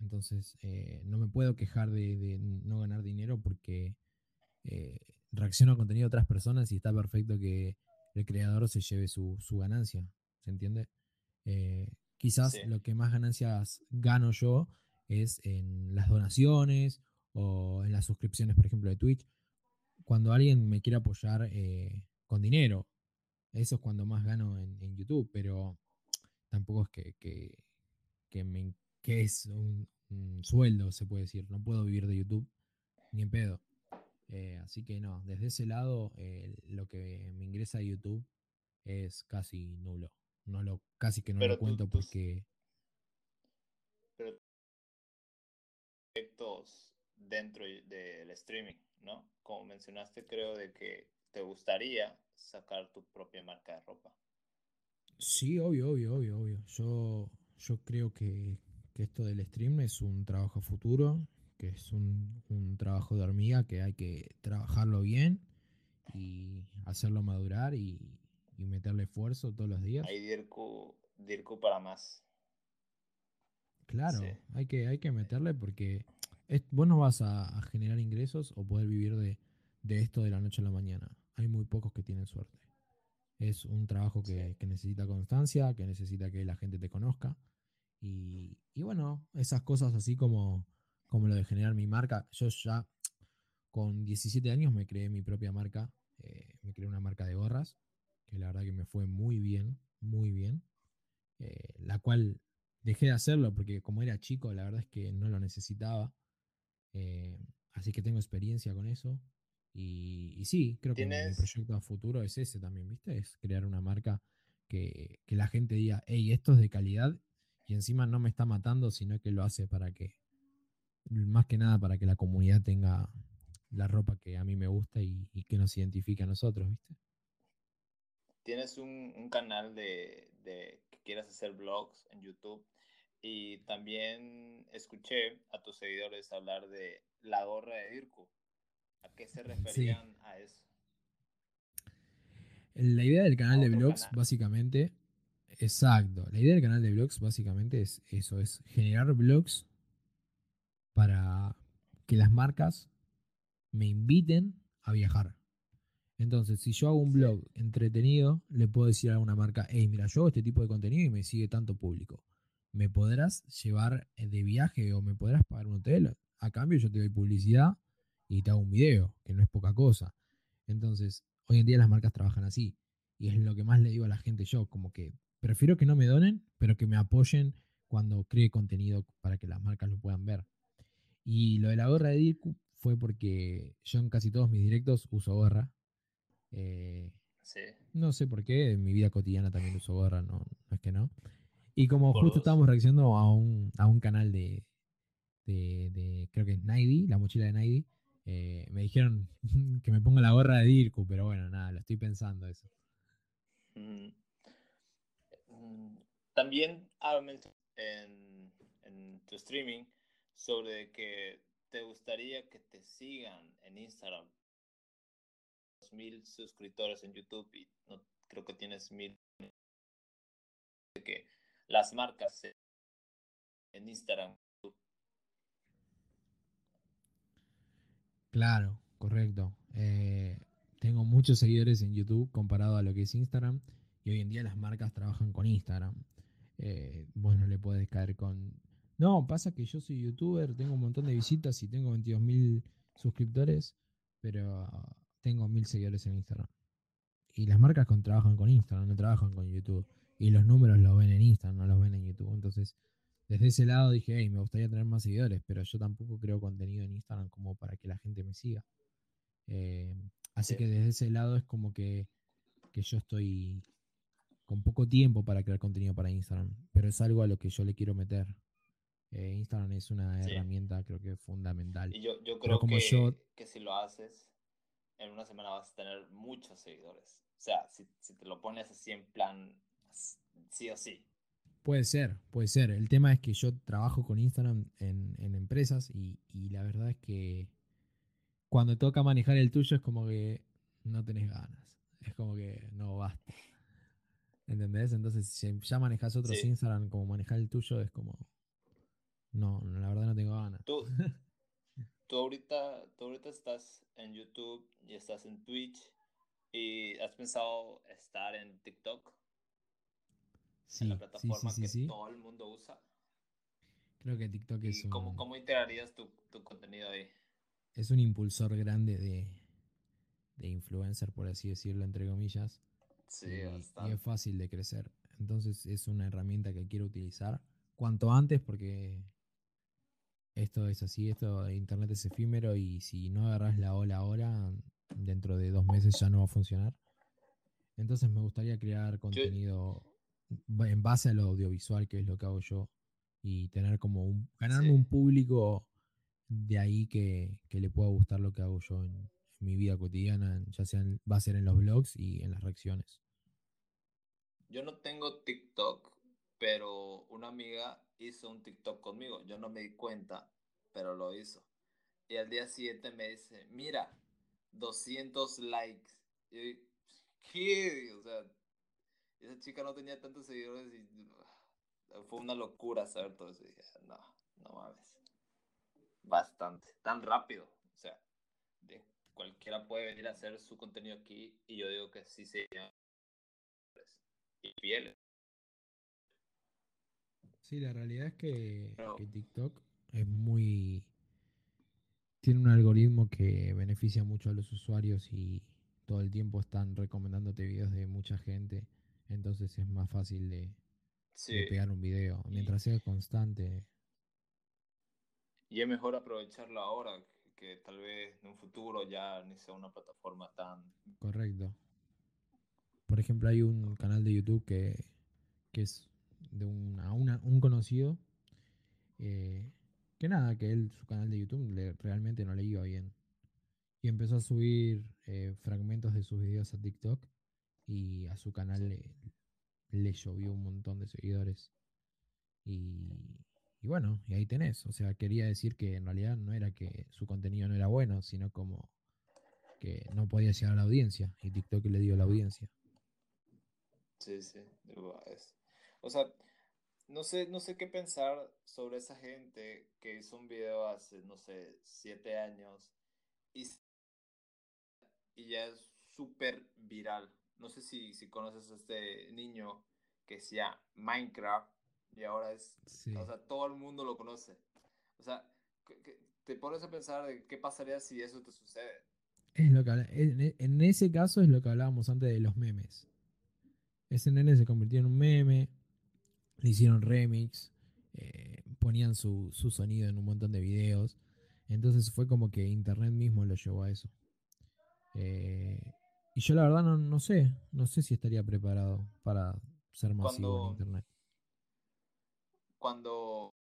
C: Entonces, eh, no me puedo quejar de, de no ganar dinero porque eh, reacciono a contenido de otras personas y está perfecto que el creador se lleve su, su ganancia. ¿Se entiende? Eh, quizás
B: Sí.
C: lo que más ganancias gano yo es en las donaciones o en las suscripciones, por ejemplo, de Twitch. Cuando alguien me quiere apoyar eh, con dinero, eso es cuando más gano en, en YouTube, pero tampoco es que, que, que me, que es un, un sueldo, se puede decir. No puedo vivir de YouTube ni en pedo. Eh, así que no, desde ese lado, eh, lo que me ingresa a YouTube es casi nulo. No lo, casi que no
B: Pero
C: lo
B: tú-
C: cuento
B: tú-
C: porque
B: Pero proyectos dentro del streaming, ¿no? Como mencionaste, creo de que te gustaría sacar tu propia marca de ropa.
C: Sí, obvio, obvio, obvio, obvio. Yo, yo creo que, que esto del stream es un trabajo futuro, que es un, un trabajo de hormiga que hay que trabajarlo bien y hacerlo madurar y, y meterle esfuerzo todos los días.
B: Ahí Dirku, Dirku para más.
C: Claro,
B: Sí.
C: hay, que, hay que meterle porque es- vos no vas a, a generar ingresos o poder vivir de, de esto de la noche a la mañana. Hay muy pocos que tienen suerte. Es un trabajo que,
B: Sí.
C: que necesita constancia, que necesita que la gente te conozca. Y, y bueno, esas cosas así como, como lo de generar mi marca. Yo ya con 17 años me creé mi propia marca. eh, me creé una marca de gorras, que la verdad que me fue muy bien, muy bien. eh, la cual dejé de hacerlo porque como era chico, la verdad es que no lo necesitaba. eh, así que tengo experiencia con eso. Y, y sí, creo que mi- mi
B: ¿Tienes-
C: proyecto a futuro es ese también, ¿viste? Es crear una marca que, que la gente diga, hey, esto es de calidad y encima no me está matando, sino que lo hace para que, más que nada para que la comunidad tenga la ropa que a mí me gusta y, y que nos identifique a nosotros, ¿viste?
B: Tienes un, un canal de, de que quieras hacer vlogs en YouTube y también escuché a tus seguidores hablar de la gorra de Dirku. ¿A qué se <laughs> referían a eso?
C: La idea del canal de blogs,
B: canal.
C: básicamente, exacto. La idea del canal de blogs, básicamente, es eso: es generar blogs para que las marcas me inviten a viajar. Entonces, si yo hago un blog entretenido, le puedo decir a una marca, hey, mira, yo hago este tipo de contenido y me sigue tanto público. ¿Me podrás llevar eh, de viaje o me podrás pagar un hotel? A cambio, yo te doy publicidad y te hago un video, que no es poca cosa. Entonces, hoy en día las marcas trabajan así. Y es lo que más le digo a la gente yo, como que prefiero que no me donen, pero que me apoyen cuando cree contenido para que las marcas lo puedan ver. Y lo de la gorra de Dirku fue porque yo en casi todos mis directos uso gorra. Eh,
B: Sí.
C: no sé por qué, en mi vida cotidiana también uso gorra, no, no es que no. Y como
B: Por
C: justo
B: dos.
C: estábamos reaccionando a un, a un canal de, de, de- creo que es Naidi, la mochila de Naidi, eh, me dijeron <laughs> que me ponga la gorra de Dirku, pero bueno, nada, lo estoy pensando eso.
B: Mm. También hablas en, tu streaming sobre que te gustaría que te sigan en Instagram. mil suscriptores en YouTube y no creo que tienes mil. Que las marcas en Instagram.
C: Claro, correcto. Eh, tengo muchos seguidores en YouTube comparado a lo que es Instagram. Y hoy en día las marcas trabajan con Instagram. Eh, vos no le podés caer con. No, pasa que yo soy youtuber, tengo un montón de visitas y tengo 22.000 suscriptores, pero tengo 1.000 seguidores en Instagram. Y las marcas con, trabajan con Instagram, no trabajan con YouTube. Y los números los ven en Instagram, no los ven en YouTube. Entonces, desde ese lado dije, hey, me gustaría tener más seguidores, pero yo tampoco creo contenido en Instagram como para que la gente me siga. Eh, así
B: Sí.
C: que desde ese lado es como que, que yo estoy con poco tiempo para crear contenido para Instagram, pero es algo a lo que yo le quiero meter. Eh, Instagram es una
B: Sí.
C: herramienta, creo que fundamental.
B: Y yo, creo
C: como
B: que,
C: yo-
B: que si lo haces, en una semana vas a tener muchos seguidores. O sea, si, si te lo pones así en plan, sí o sí.
C: Puede ser, puede ser. El tema es que yo trabajo con Instagram en, en empresas y, y la verdad es que cuando toca manejar el tuyo es como que no tenés ganas. Es como que no basta. ¿Entendés? Entonces, si ya manejas otros
B: Sí.
C: Instagram como manejar el tuyo, es como. No, la verdad no tengo ganas.
B: Tú, <laughs> tú, ahorita, tú ahorita estás en YouTube y estás en Twitch y has pensado estar en TikTok,
C: Sí,
B: en la plataforma
C: sí, sí,
B: que
C: sí.
B: todo el mundo usa.
C: Creo que TikTok es
B: ¿Y cómo,
C: un,
B: cómo integrarías tu, tu contenido ahí?
C: es un impulsor grande de, de influencer, por así decirlo, entre comillas.
B: Sí,
C: y, es fácil de crecer. Entonces es una herramienta que quiero utilizar cuanto antes porque esto es así, esto internet es efímero y si no agarras la ola ahora, dentro de dos meses ya no va a funcionar. Entonces me gustaría crear contenido en base a lo audiovisual, que es lo que hago yo, y tener como un, ganarme
B: Sí.
C: un público de ahí que, que le pueda gustar lo que hago yo en, mi vida cotidiana, ya sea en- va a ser en los blogs y en las reacciones.
B: Yo no tengo TikTok, pero una amiga hizo un TikTok conmigo. Yo no me di cuenta, pero lo hizo. Y al día siguiente me dice, mira, 200 likes. Y ¿qué? O sea, esa chica no tenía tantos seguidores y fue una locura saber todo eso. Y dije, no, no mames. Bastante, tan rápido. O sea, cualquiera puede venir a hacer su contenido aquí y yo digo que sí se y pieles.
C: Sí, la realidad es que, TikTok es muy... Tiene un algoritmo que beneficia mucho a los usuarios y todo el tiempo están recomendándote videos de mucha gente. Entonces es más fácil de,
B: Sí,
C: de pegar un video.
B: y-
C: Mientras sea constante.
B: y es mejor aprovecharlo ahora que, tal vez en un futuro ya ni sea una plataforma tan...
C: Correcto. Por ejemplo, hay un canal de YouTube que, que es de un, a una- un conocido. eh, que nada, que él, su canal de YouTube le- realmente no le iba bien. Y empezó a subir eh, fragmentos de sus videos a TikTok. Y a su canal le, le llovió un montón de seguidores. Y, y bueno, y ahí tenés. O sea, quería decir que en realidad no era que su contenido no era bueno, sino como que no podía llegar a la audiencia. Y TikTok le dio la audiencia.
B: Sí, sí, O sea, no sé, no sé qué pensar sobre esa gente que hizo un video hace, no sé, siete años y, y ya es súper viral. No sé si, si conoces a este niño que decía Minecraft y ahora es,
C: Sí.
B: o sea, todo el mundo lo conoce. O sea, que- que te pones a pensar de qué pasaría si eso te sucede.
C: Es lo que en, e- en ese caso es lo que hablábamos antes de los memes. Ese nene se convirtió en un meme, le hicieron remix, eh, ponían su, su sonido en un montón de videos. Entonces fue como que internet mismo lo llevó a eso. Eh, y yo la verdad no, no sé, no sé si estaría preparado para ser masivo
B: Cuando-
C: en internet.
B: Cuando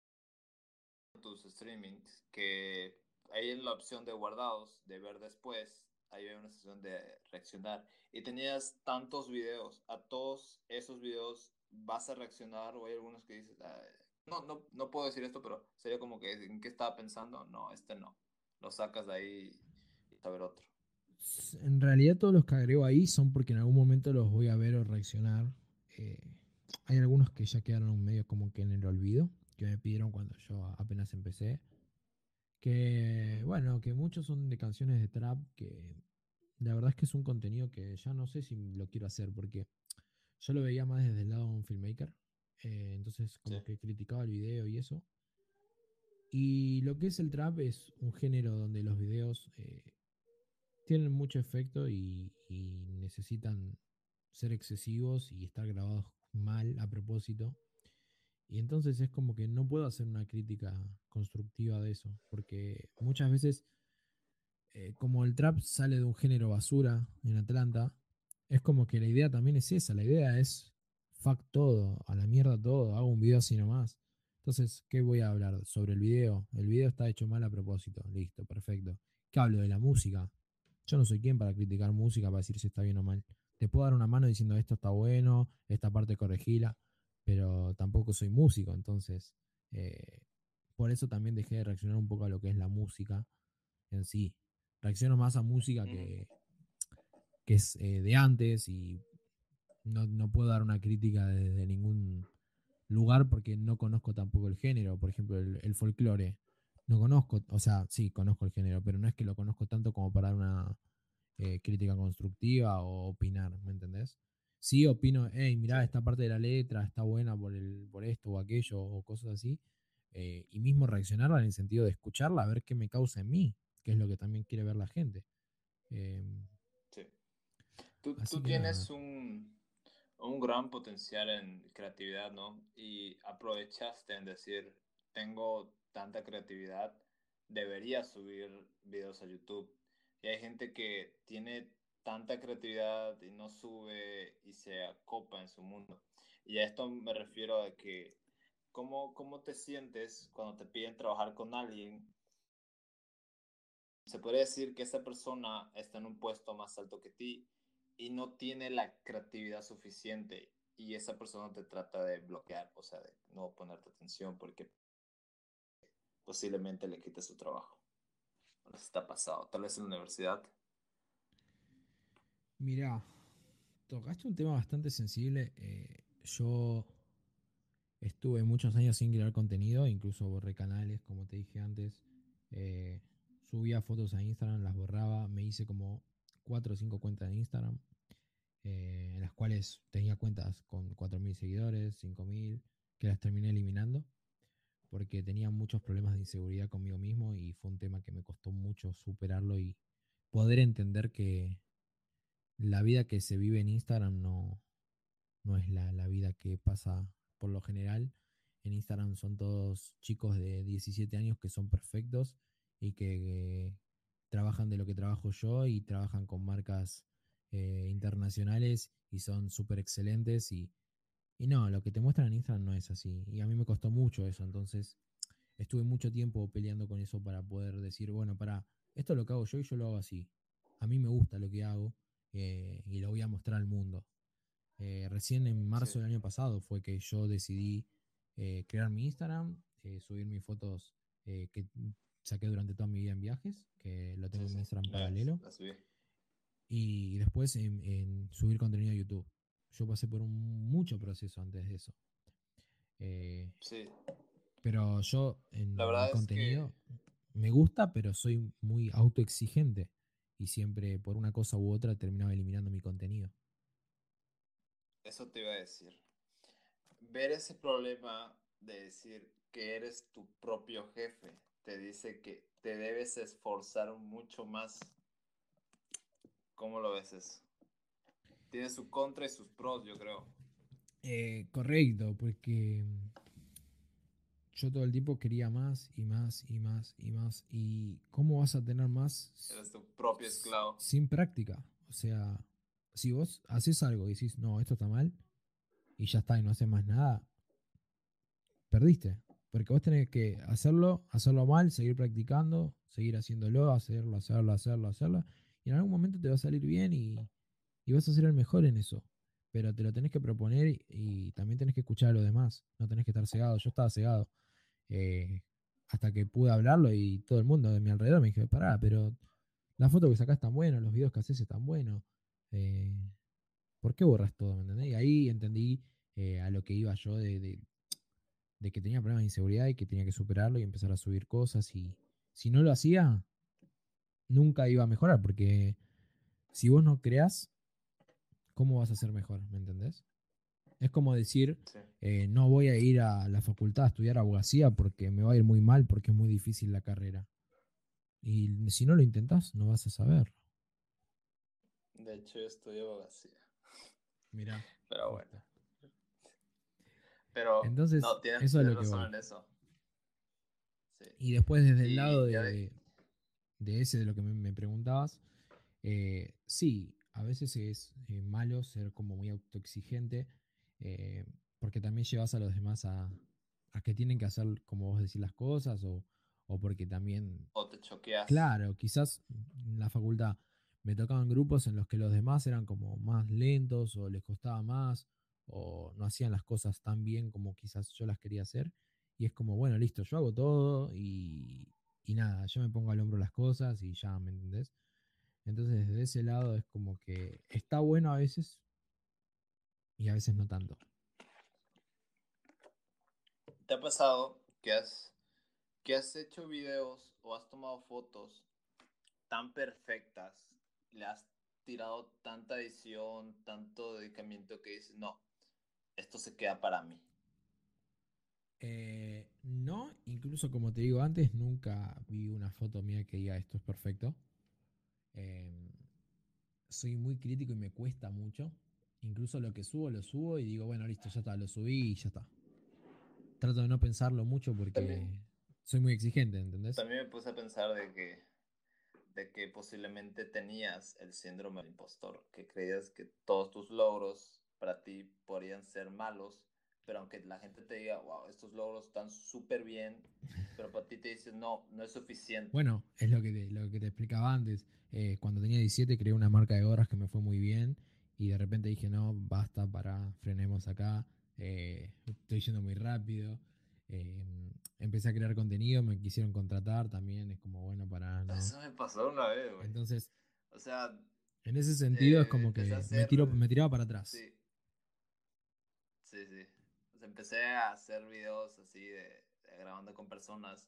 B: tus streamings, que hay en la opción de guardados, de ver después, ahí hay una sección de reaccionar, y tenías tantos videos, a todos esos videos vas a reaccionar, o hay algunos que dices, "Ah, no, no, no puedo decir esto, pero sería como que, ¿en qué estaba pensando? No, este no. Lo sacas de ahí y a ver otro.
C: En realidad todos los que agrego ahí son porque en algún momento los voy a ver o reaccionar. Eh, hay algunos que ya quedaron medio como que en el olvido, que me pidieron cuando yo apenas empecé. Que bueno, que muchos son de canciones de trap, que la verdad es que es un contenido que ya no sé si lo quiero hacer, porque yo lo veía más desde el lado de un filmmaker. eh, entonces como
B: Sí.
C: que criticaba el video y eso. Y lo que es el trap es un género donde los videos eh, tienen mucho efecto y, y necesitan ser excesivos y estar grabados mal a propósito. Y entonces es como que no puedo hacer una crítica constructiva de eso, porque muchas veces, eh, como el trap sale de un género basura en Atlanta, es como que la idea también es esa, la idea es fuck todo, a la mierda todo, hago un video así nomás. Entonces, ¿qué voy a hablar sobre el video? El video está hecho mal a propósito, listo, perfecto. ¿Qué hablo de la música? Yo no soy quien para criticar música, para decir si está bien o mal. Te puedo dar una mano diciendo esto está bueno, esta parte corregila, pero tampoco soy músico, entonces eh, por eso también dejé de reaccionar un poco a lo que es la música en sí. Reacciono más a música que, que es eh, de antes y no, no puedo dar una crítica desde ningún lugar porque no conozco tampoco el género. Por ejemplo, el, el folclore. No conozco, o sea, sí, conozco el género, pero no es que lo conozco tanto como para dar una eh, crítica constructiva o opinar, ¿me entendés? Sí opino, hey, mirá, esta parte de la letra está buena por, el, por esto o aquello o cosas así. eh, y mismo reaccionarla en el sentido de escucharla, a ver qué me causa en mí, que es lo que también quiere ver la gente. Em,
B: Sí. Tú,
C: Así
B: tú
C: que
B: tienes un, un gran potencial en creatividad, ¿no? Y aprovechaste en decir, tengo tanta creatividad, debería subir videos a YouTube. Y hay gente que tiene tanta creatividad y no sube y se acopa en su mundo. Y a esto me refiero a que, ¿cómo, cómo te sientes cuando te piden trabajar con alguien se podría decir que esa persona está en un puesto más alto que ti y no tiene la creatividad suficiente y esa persona te trata de bloquear, o sea, de no ponerte atención porque posiblemente le quite su trabajo. No sé si está pasado, tal vez en la universidad.
C: Mirá, tocaste un tema bastante sensible. eh, yo estuve muchos años sin crear contenido, incluso borré canales, como te dije antes. eh, subía fotos a Instagram, las borraba, me hice como 4 o 5 cuentas de Instagram, eh, en las cuales tenía cuentas con 4.000 seguidores, 5.000, que las terminé eliminando, porque tenía muchos problemas de inseguridad conmigo mismo y fue un tema que me costó mucho superarlo y poder entender que la vida que se vive en Instagram no, no es la, la vida que pasa por lo general. En Instagram son todos chicos de 17 años que son perfectos y que eh, trabajan de lo que trabajo yo y trabajan con marcas eh, internacionales y son súper excelentes y, y no, lo que te muestran en Instagram no es así. Y a mí me costó mucho eso, entonces estuve mucho tiempo peleando con eso para poder decir, bueno, para, esto es lo que hago yo y yo lo hago así. A mí me gusta lo que hago eh, y lo voy a mostrar al mundo. Eh, recién en marzo
B: Sí.
C: del año pasado fue que yo decidí eh, crear mi Instagram, subir mis fotos que saqué durante toda mi vida en viajes, que lo tengo
B: Sí,
C: en mi Instagram paralelo, y después en, en subir contenido a YouTube. Yo pasé por un mucho proceso antes de eso. Eh,
B: Sí,
C: pero yo en
B: La verdad
C: mi
B: es que-
C: contenido me gusta, pero soy muy autoexigente. Y siempre por una cosa u otra terminaba eliminando mi contenido.
B: eso te iba a decir. Ver ese problema de decir que eres tu propio jefe te dice que te debes esforzar mucho más. ¿Cómo lo ves eso? Tiene su contra y sus pros, yo creo.
C: Eh, correcto, porque mm, yo todo el tiempo quería más y más y más y más. ¿Y cómo vas a tener más
B: Eres tu propio esclavo.
C: sin práctica? O sea, si vos haces algo y decís, no, esto está mal, y ya está, y no haces más nada, perdiste. Porque vos tenés que hacerlo, hacerlo mal, seguir practicando, seguir haciéndolo, hacerlo, hacerlo, hacerlo, hacerlo. Y en algún momento te va a salir bien y, y vas a ser el mejor en eso. Pero te lo tenés que proponer y, también tenés que escuchar a los demás. No tenés que estar cegado. Yo estaba cegado. eh, hasta que pude hablarlo y todo el mundo de mi alrededor me dije, pará, pero la foto que sacás tan buena, los videos que haces están buenos. eh, ¿Por qué borras todo? ¿Me entendés? Y ahí entendí eh, a lo que iba yo de, de- de que tenía problemas de inseguridad y que tenía que superarlo y empezar a subir cosas. Y si no lo hacía, nunca iba a mejorar, porque si vos no creas, ¿cómo vas a ser mejor? ¿Me entendés? Es como decir,
B: Sí.
C: eh, no voy a ir a la facultad a estudiar abogacía porque me va a ir muy mal, porque es muy difícil la carrera. Y si no lo intentás, no vas a saber.
B: De hecho, yo estudio abogacía.
C: Mira.
B: Pero bueno. Pero
C: Entonces,
B: no, tienes,
C: eso es lo que
B: razón
C: voy.
B: en eso. Sí.
C: Y después desde el lado de,
B: de-
C: de- de ese de lo que me, me preguntabas, eh, sí, a veces es eh, malo ser como muy autoexigente, eh, porque también llevas a los demás a, a que tienen que hacer como vos decís las cosas, o, o porque también,
B: O te choqueas.
C: claro, quizás en la facultad me tocaban grupos en los que los demás eran como más lentos, o les costaba más, o no hacían las cosas tan bien como quizás yo las quería hacer. Y es como, bueno, listo, yo hago todo y, y nada, yo me pongo al hombro las cosas y ya, ¿me entendés? Entonces, desde ese lado es como que está bueno a veces y a veces no tanto.
B: ¿Te ha pasado que has, que has hecho videos o has tomado fotos tan perfectas, le has tirado tanta edición, tanto dedicamiento que dices, no, esto se queda para mí?
C: Eh, no, incluso como te digo antes, nunca vi una foto mía que diga esto es perfecto. Eh, soy muy crítico y me cuesta mucho. Incluso lo que subo, lo subo y digo, bueno, listo, ya está, lo subí y ya está. Trato de no pensarlo mucho porque
B: También-
C: soy muy exigente, ¿entendés?
B: También me puse a pensar de que, de que posiblemente tenías el síndrome del impostor, que creías que todos tus logros para ti podrían ser malos, pero aunque la gente te diga, wow, estos logros están súper bien, pero para ti te dicen, no, no es suficiente.
C: Bueno, es lo que te, lo que te explicaba antes. Eh, cuando tenía 17 creé una marca de gorras que me fue muy bien Y de repente dije, no, basta, para, frenemos acá. eh, estoy yendo muy rápido. eh, empecé a crear contenido, me quisieron contratar también. Es como, bueno, para. No.
B: Eso me pasó una vez, güey.
C: Entonces,
B: O sea,
C: en ese sentido es como que me, tiro, me tiraba para atrás.
B: sí. Sí, sí. Sea, empecé a hacer videos así de, de grabando con personas.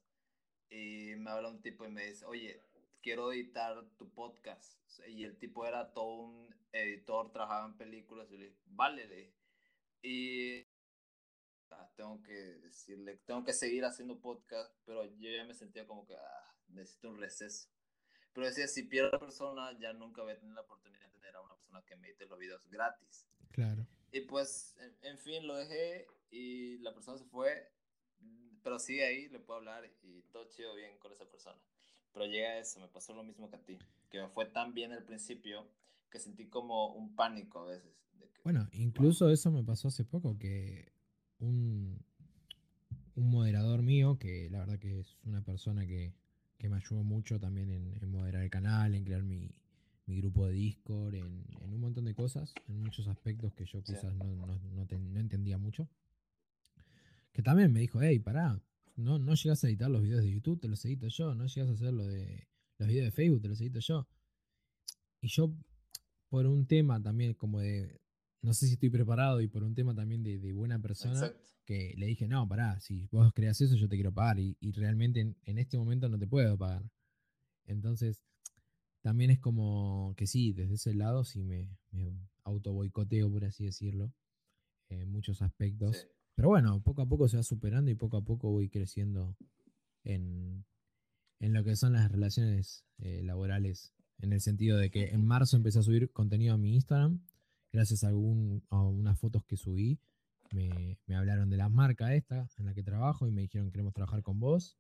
B: Y me habla un tipo y me dice, oye, quiero editar tu podcast. Y el tipo era todo un editor, trabajaba en películas. Y le dije, vale, le dije. Y ah, tengo que decirle, tengo que seguir haciendo podcast, pero yo ya me sentía como que ah, necesito un receso. Pero decía, si pierdo a la persona, ya nunca voy a tener la oportunidad de tener a una persona que me edite los videos gratis.
C: Claro.
B: Y pues, en, en fin, lo dejé y la persona se fue, mm, pero sigue ahí, le puedo hablar y todo chido bien con esa persona. Pero llega eso, me pasó lo mismo que a ti, que me fue tan bien al principio que sentí como un pánico a veces. de que,
C: Bueno, incluso eso me pasó hace poco, que un, un moderador mío, que la verdad que es una persona que, que me ayudó mucho también en, en moderar el canal, en crear mi, mi grupo de Discord, en, en un montón de cosas, en muchos aspectos que yo
B: Sí.
C: quizás no, no- no te- no entendía mucho. Que también me dijo, hey, pará, no, no llegas a editar los videos de YouTube, te los edito yo, no llegas a hacer lo de los videos de Facebook, te los edito yo. Y yo, por un tema también como de, no sé si estoy preparado y por un tema también de, de buena persona,
B: Exacto.
C: que le dije, no, pará, si vos creas eso, yo te quiero pagar. Y, y realmente en, en este momento no te puedo pagar. Entonces, también es como que sí, desde ese lado sí me, me auto boicoteo, por así decirlo, en muchos aspectos.
B: Sí.
C: Pero bueno, poco a poco se va superando y poco a poco voy creciendo en, en lo que son las relaciones eh, laborales. En el sentido de que en marzo empecé a subir contenido a mi Instagram. Gracias a, algún, a unas fotos que subí, me, me hablaron de la marca esta en la que trabajo y me dijeron queremos trabajar con vos.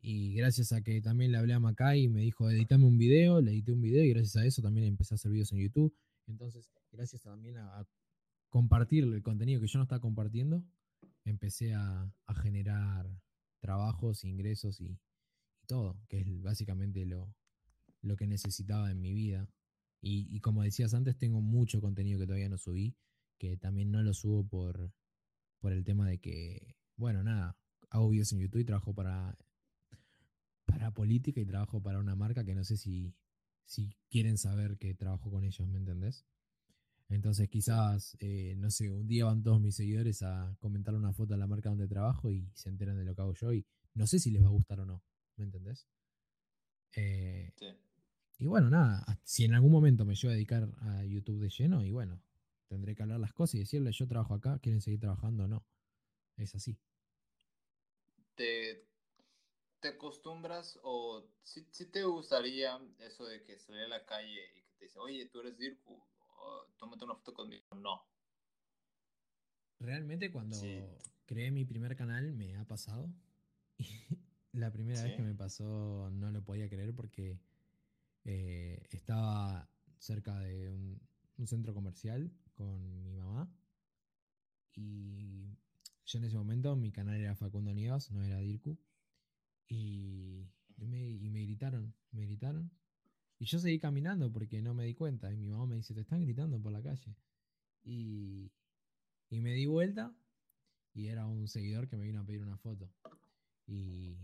C: Y gracias a que también le hablé a Macay y me dijo editame un video, le edité un video y gracias a eso también empecé a hacer videos en YouTube. Entonces, gracias también a, a compartir el contenido que yo no estaba compartiendo, empecé a, generar trabajos, ingresos y, todo, que es básicamente lo, lo que necesitaba en mi vida. Y, y como decías antes, tengo mucho contenido que todavía no subí, que también no lo subo por, por el tema de que, bueno, nada, hago videos en YouTube y trabajo para, para política y trabajo para una marca que no sé si, si quieren saber que trabajo con ellos, ¿me entendés? Entonces quizás, eh, no sé, un día van todos mis seguidores a comentar una foto de la marca donde trabajo y se enteran de lo que hago yo y no sé si les va a gustar o no, ¿me entendés? Eh,
B: Sí.
C: y bueno, nada, si en algún momento me llevo a dedicar a YouTube de lleno, y bueno, tendré que hablar las cosas y decirle, yo trabajo acá, ¿quieren seguir trabajando o no? Es así.
B: ¿Te, te acostumbras o si, te gustaría eso de que salir a la calle y que te dice, oye, tú eres Dirku, tómate una foto conmigo? No.
C: Realmente cuando
B: Sí.
C: creé mi primer canal me ha pasado. <laughs> la primera vez que me pasó no lo podía creer porque eh, estaba cerca de un, un centro comercial con mi mamá y yo en ese momento mi canal era Facundo Niegas, no era Dirku y, y me, y me gritaron, me gritaron y yo seguí caminando porque no me di cuenta y mi mamá me dice, te están gritando por la calle y, y me di vuelta y era un seguidor que me vino a pedir una foto. Y,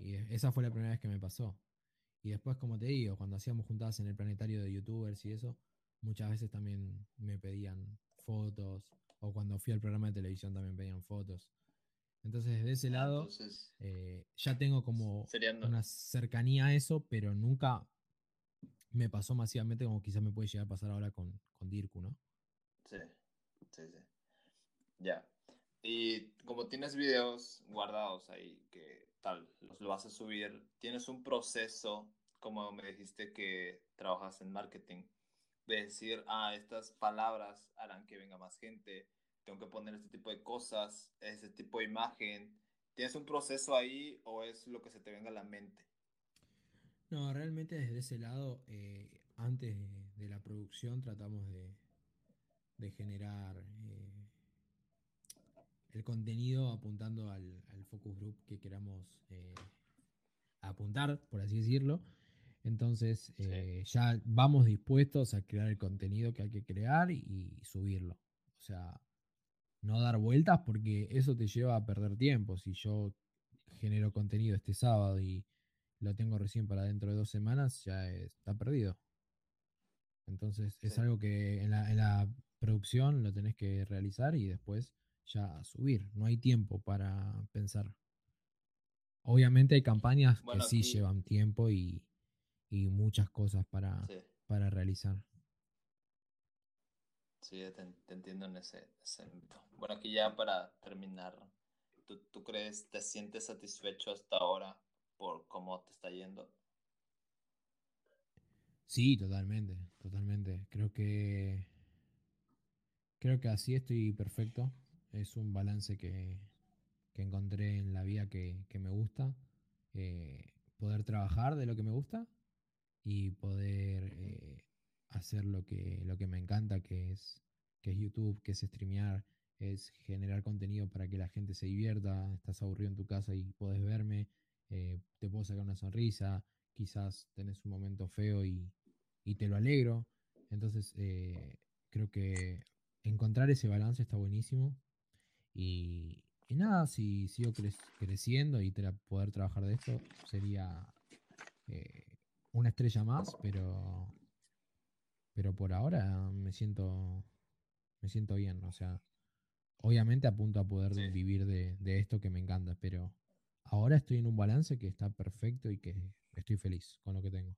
C: y esa fue la primera vez que me pasó. Y después, como te digo, cuando hacíamos juntadas en el planetario de youtubers y eso, muchas veces también me pedían fotos. O cuando fui al programa de televisión también pedían fotos. Entonces, desde ese lado,
B: Entonces,
C: eh, ya tengo como una cercanía a eso, pero nunca me pasó masivamente como quizás me puede llegar a pasar ahora con, con Dirku, ¿no?
B: Sí, sí, sí. Ya. Y como tienes videos guardados ahí que tal, los lo vas a subir, tienes un proceso, como me dijiste que trabajas en marketing, de decir, ah, estas palabras harán que venga más gente, tengo que poner este tipo de cosas, ese tipo de imagen. ¿Tienes un proceso ahí o es lo que se te venga a la mente?
C: No, realmente desde ese lado, eh, antes de, de la producción tratamos de, de generar eh, el contenido apuntando al, al focus group que queramos eh, apuntar, por así decirlo. Entonces,
B: Sí.
C: ya vamos dispuestos a crear el contenido que hay que crear y, subirlo. O sea, no dar vueltas porque eso te lleva a perder tiempo. Si yo genero contenido este sábado y lo tengo recién para dentro de dos semanas, ya está perdido. Entonces, es
B: Sí.
C: algo que en la, en la producción lo tenés que realizar y después ya subir. No hay tiempo para pensar. Obviamente hay campañas
B: Bueno,
C: que sí
B: aquí-
C: llevan tiempo y, y muchas cosas para,
B: Sí,
C: para realizar.
B: sí, te, te entiendo en ese, ámbito. Bueno, aquí ya para terminar, ¿tú, ¿tú crees, te sientes satisfecho hasta ahora por cómo te está yendo?
C: Sí, totalmente, totalmente. Creo que creo que así estoy perfecto. Es un balance que, que encontré en la vida que, que me gusta. Eh, poder trabajar de lo que me gusta y poder eh, hacer lo que, lo que me encanta, que es, que es YouTube, que es streamear, es generar contenido para que la gente se divierta. Estás aburrido en tu casa y podés verme, eh, te puedo sacar una sonrisa, quizás tenés un momento feo y, y te lo alegro. Entonces, eh, creo que encontrar ese balance está buenísimo. Y, y nada, si sigo cre- creciendo y tra- poder trabajar de esto, sería eh, una estrella más, pero pero por ahora me siento me siento bien, o sea, obviamente apunto a poder
B: Sí.
C: vivir de, de esto que me encanta, pero ahora estoy en un balance que está perfecto y que estoy feliz con lo que tengo.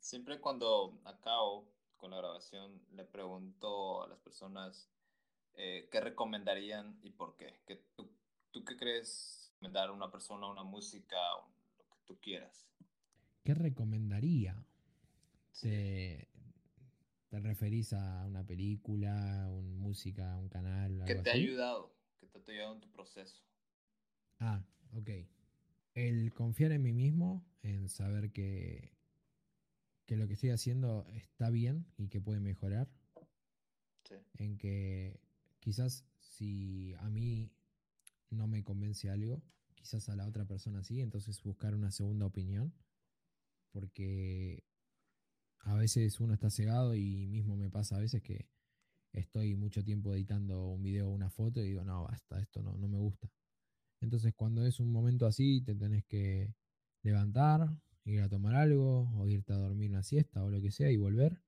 B: Siempre cuando acabo con la grabación, le pregunto a las personas eh, qué recomendarían y por qué. ¿Qué tú, ¿Tú qué crees recomendar a una persona, una música, lo que tú quieras?
C: ¿Qué recomendaría?
B: Sí.
C: ¿Te, te referís a una película, un música, un canal,
B: ¿Qué te ha
C: así?
B: ayudado? ¿Qué te ha ayudado en tu proceso?
C: Ah, ok. El confiar en mí mismo, en saber que, que lo que estoy haciendo está bien y que puede mejorar,
B: Sí.
C: en que quizás si a mí no me convence algo, quizás a la otra persona sí, entonces buscar una segunda opinión, porque a veces uno está cegado y mismo me pasa a veces que estoy mucho tiempo editando un video o una foto y digo, no, basta, esto no, no me gusta. Entonces cuando es un momento así, te tenés que levantar, ir a tomar algo, o irte a dormir una siesta o lo que sea y volver.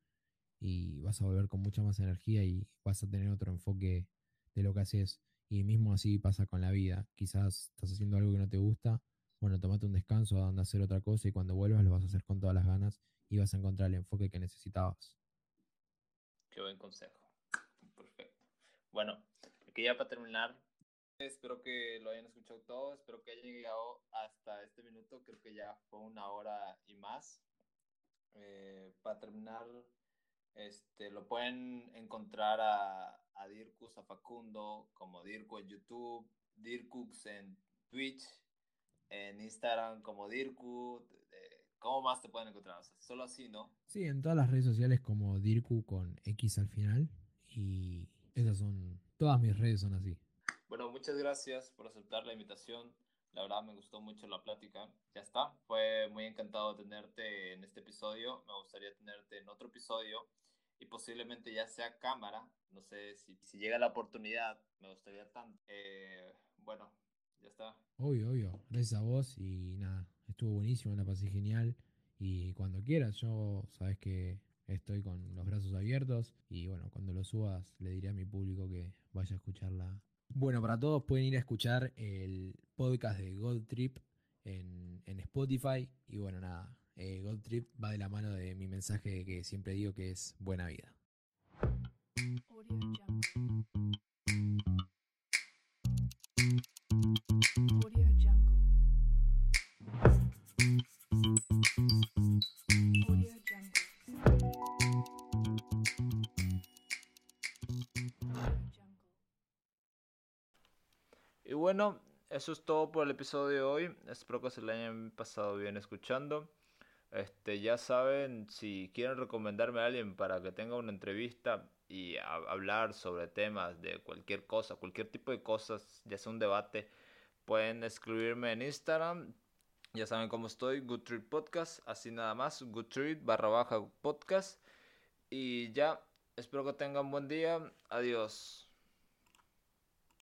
C: Y vas a volver con mucha más energía y vas a tener otro enfoque de lo que haces. Y mismo así pasa con la vida. Quizás estás haciendo algo que no te gusta. Bueno, tomate un descanso, anda a hacer otra cosa y cuando vuelvas lo vas a hacer con todas las ganas y vas a encontrar el enfoque que necesitabas.
B: Qué buen consejo. Perfecto. Bueno, aquí ya para terminar, espero que lo hayan escuchado todo, espero que hayan llegado hasta este minuto, creo que ya fue una hora y más. Eh, para terminar, este, lo pueden encontrar a, a Dirkus, a Facundo, como Dirku en YouTube, Dirkux en Twitch, en Instagram como Dirku. eh, ¿Cómo más te pueden encontrar? Solo así, ¿no?
C: Sí, en todas las redes sociales como Dirku con X al final. Y esas son, todas mis redes son así.
B: Muchas gracias por aceptar la invitación. La verdad me gustó mucho la plática. Ya está. Fue muy encantado tenerte en este episodio. Me gustaría tenerte en otro episodio y posiblemente ya sea cámara. No sé si, si llega la oportunidad. Me gustaría tanto. Eh, bueno, ya está.
C: Obvio, obvio. Gracias a vos y nada, estuvo buenísimo, la pasé genial. Y cuando quieras, yo sabes que estoy con los brazos abiertos. Y bueno, cuando lo subas, le diré a mi público que vaya a escucharla. Bueno, para todos pueden ir a escuchar el podcast de Gold Trip en, en Spotify. Y bueno, nada, eh, Gold Trip va de la mano de mi mensaje que siempre digo que es buena vida.
D: Eso es todo por el episodio de hoy. Espero que se le hayan pasado bien escuchando. Este, ya saben, si quieren recomendarme a alguien para que tenga una entrevista y hablar sobre temas de cualquier cosa, cualquier tipo de cosas, ya sea un debate, pueden escribirme en Instagram.
B: Ya saben cómo estoy, Good Podcast, así nada más, Good Trip barra baja podcast. Y ya, espero que tengan buen día. Adiós.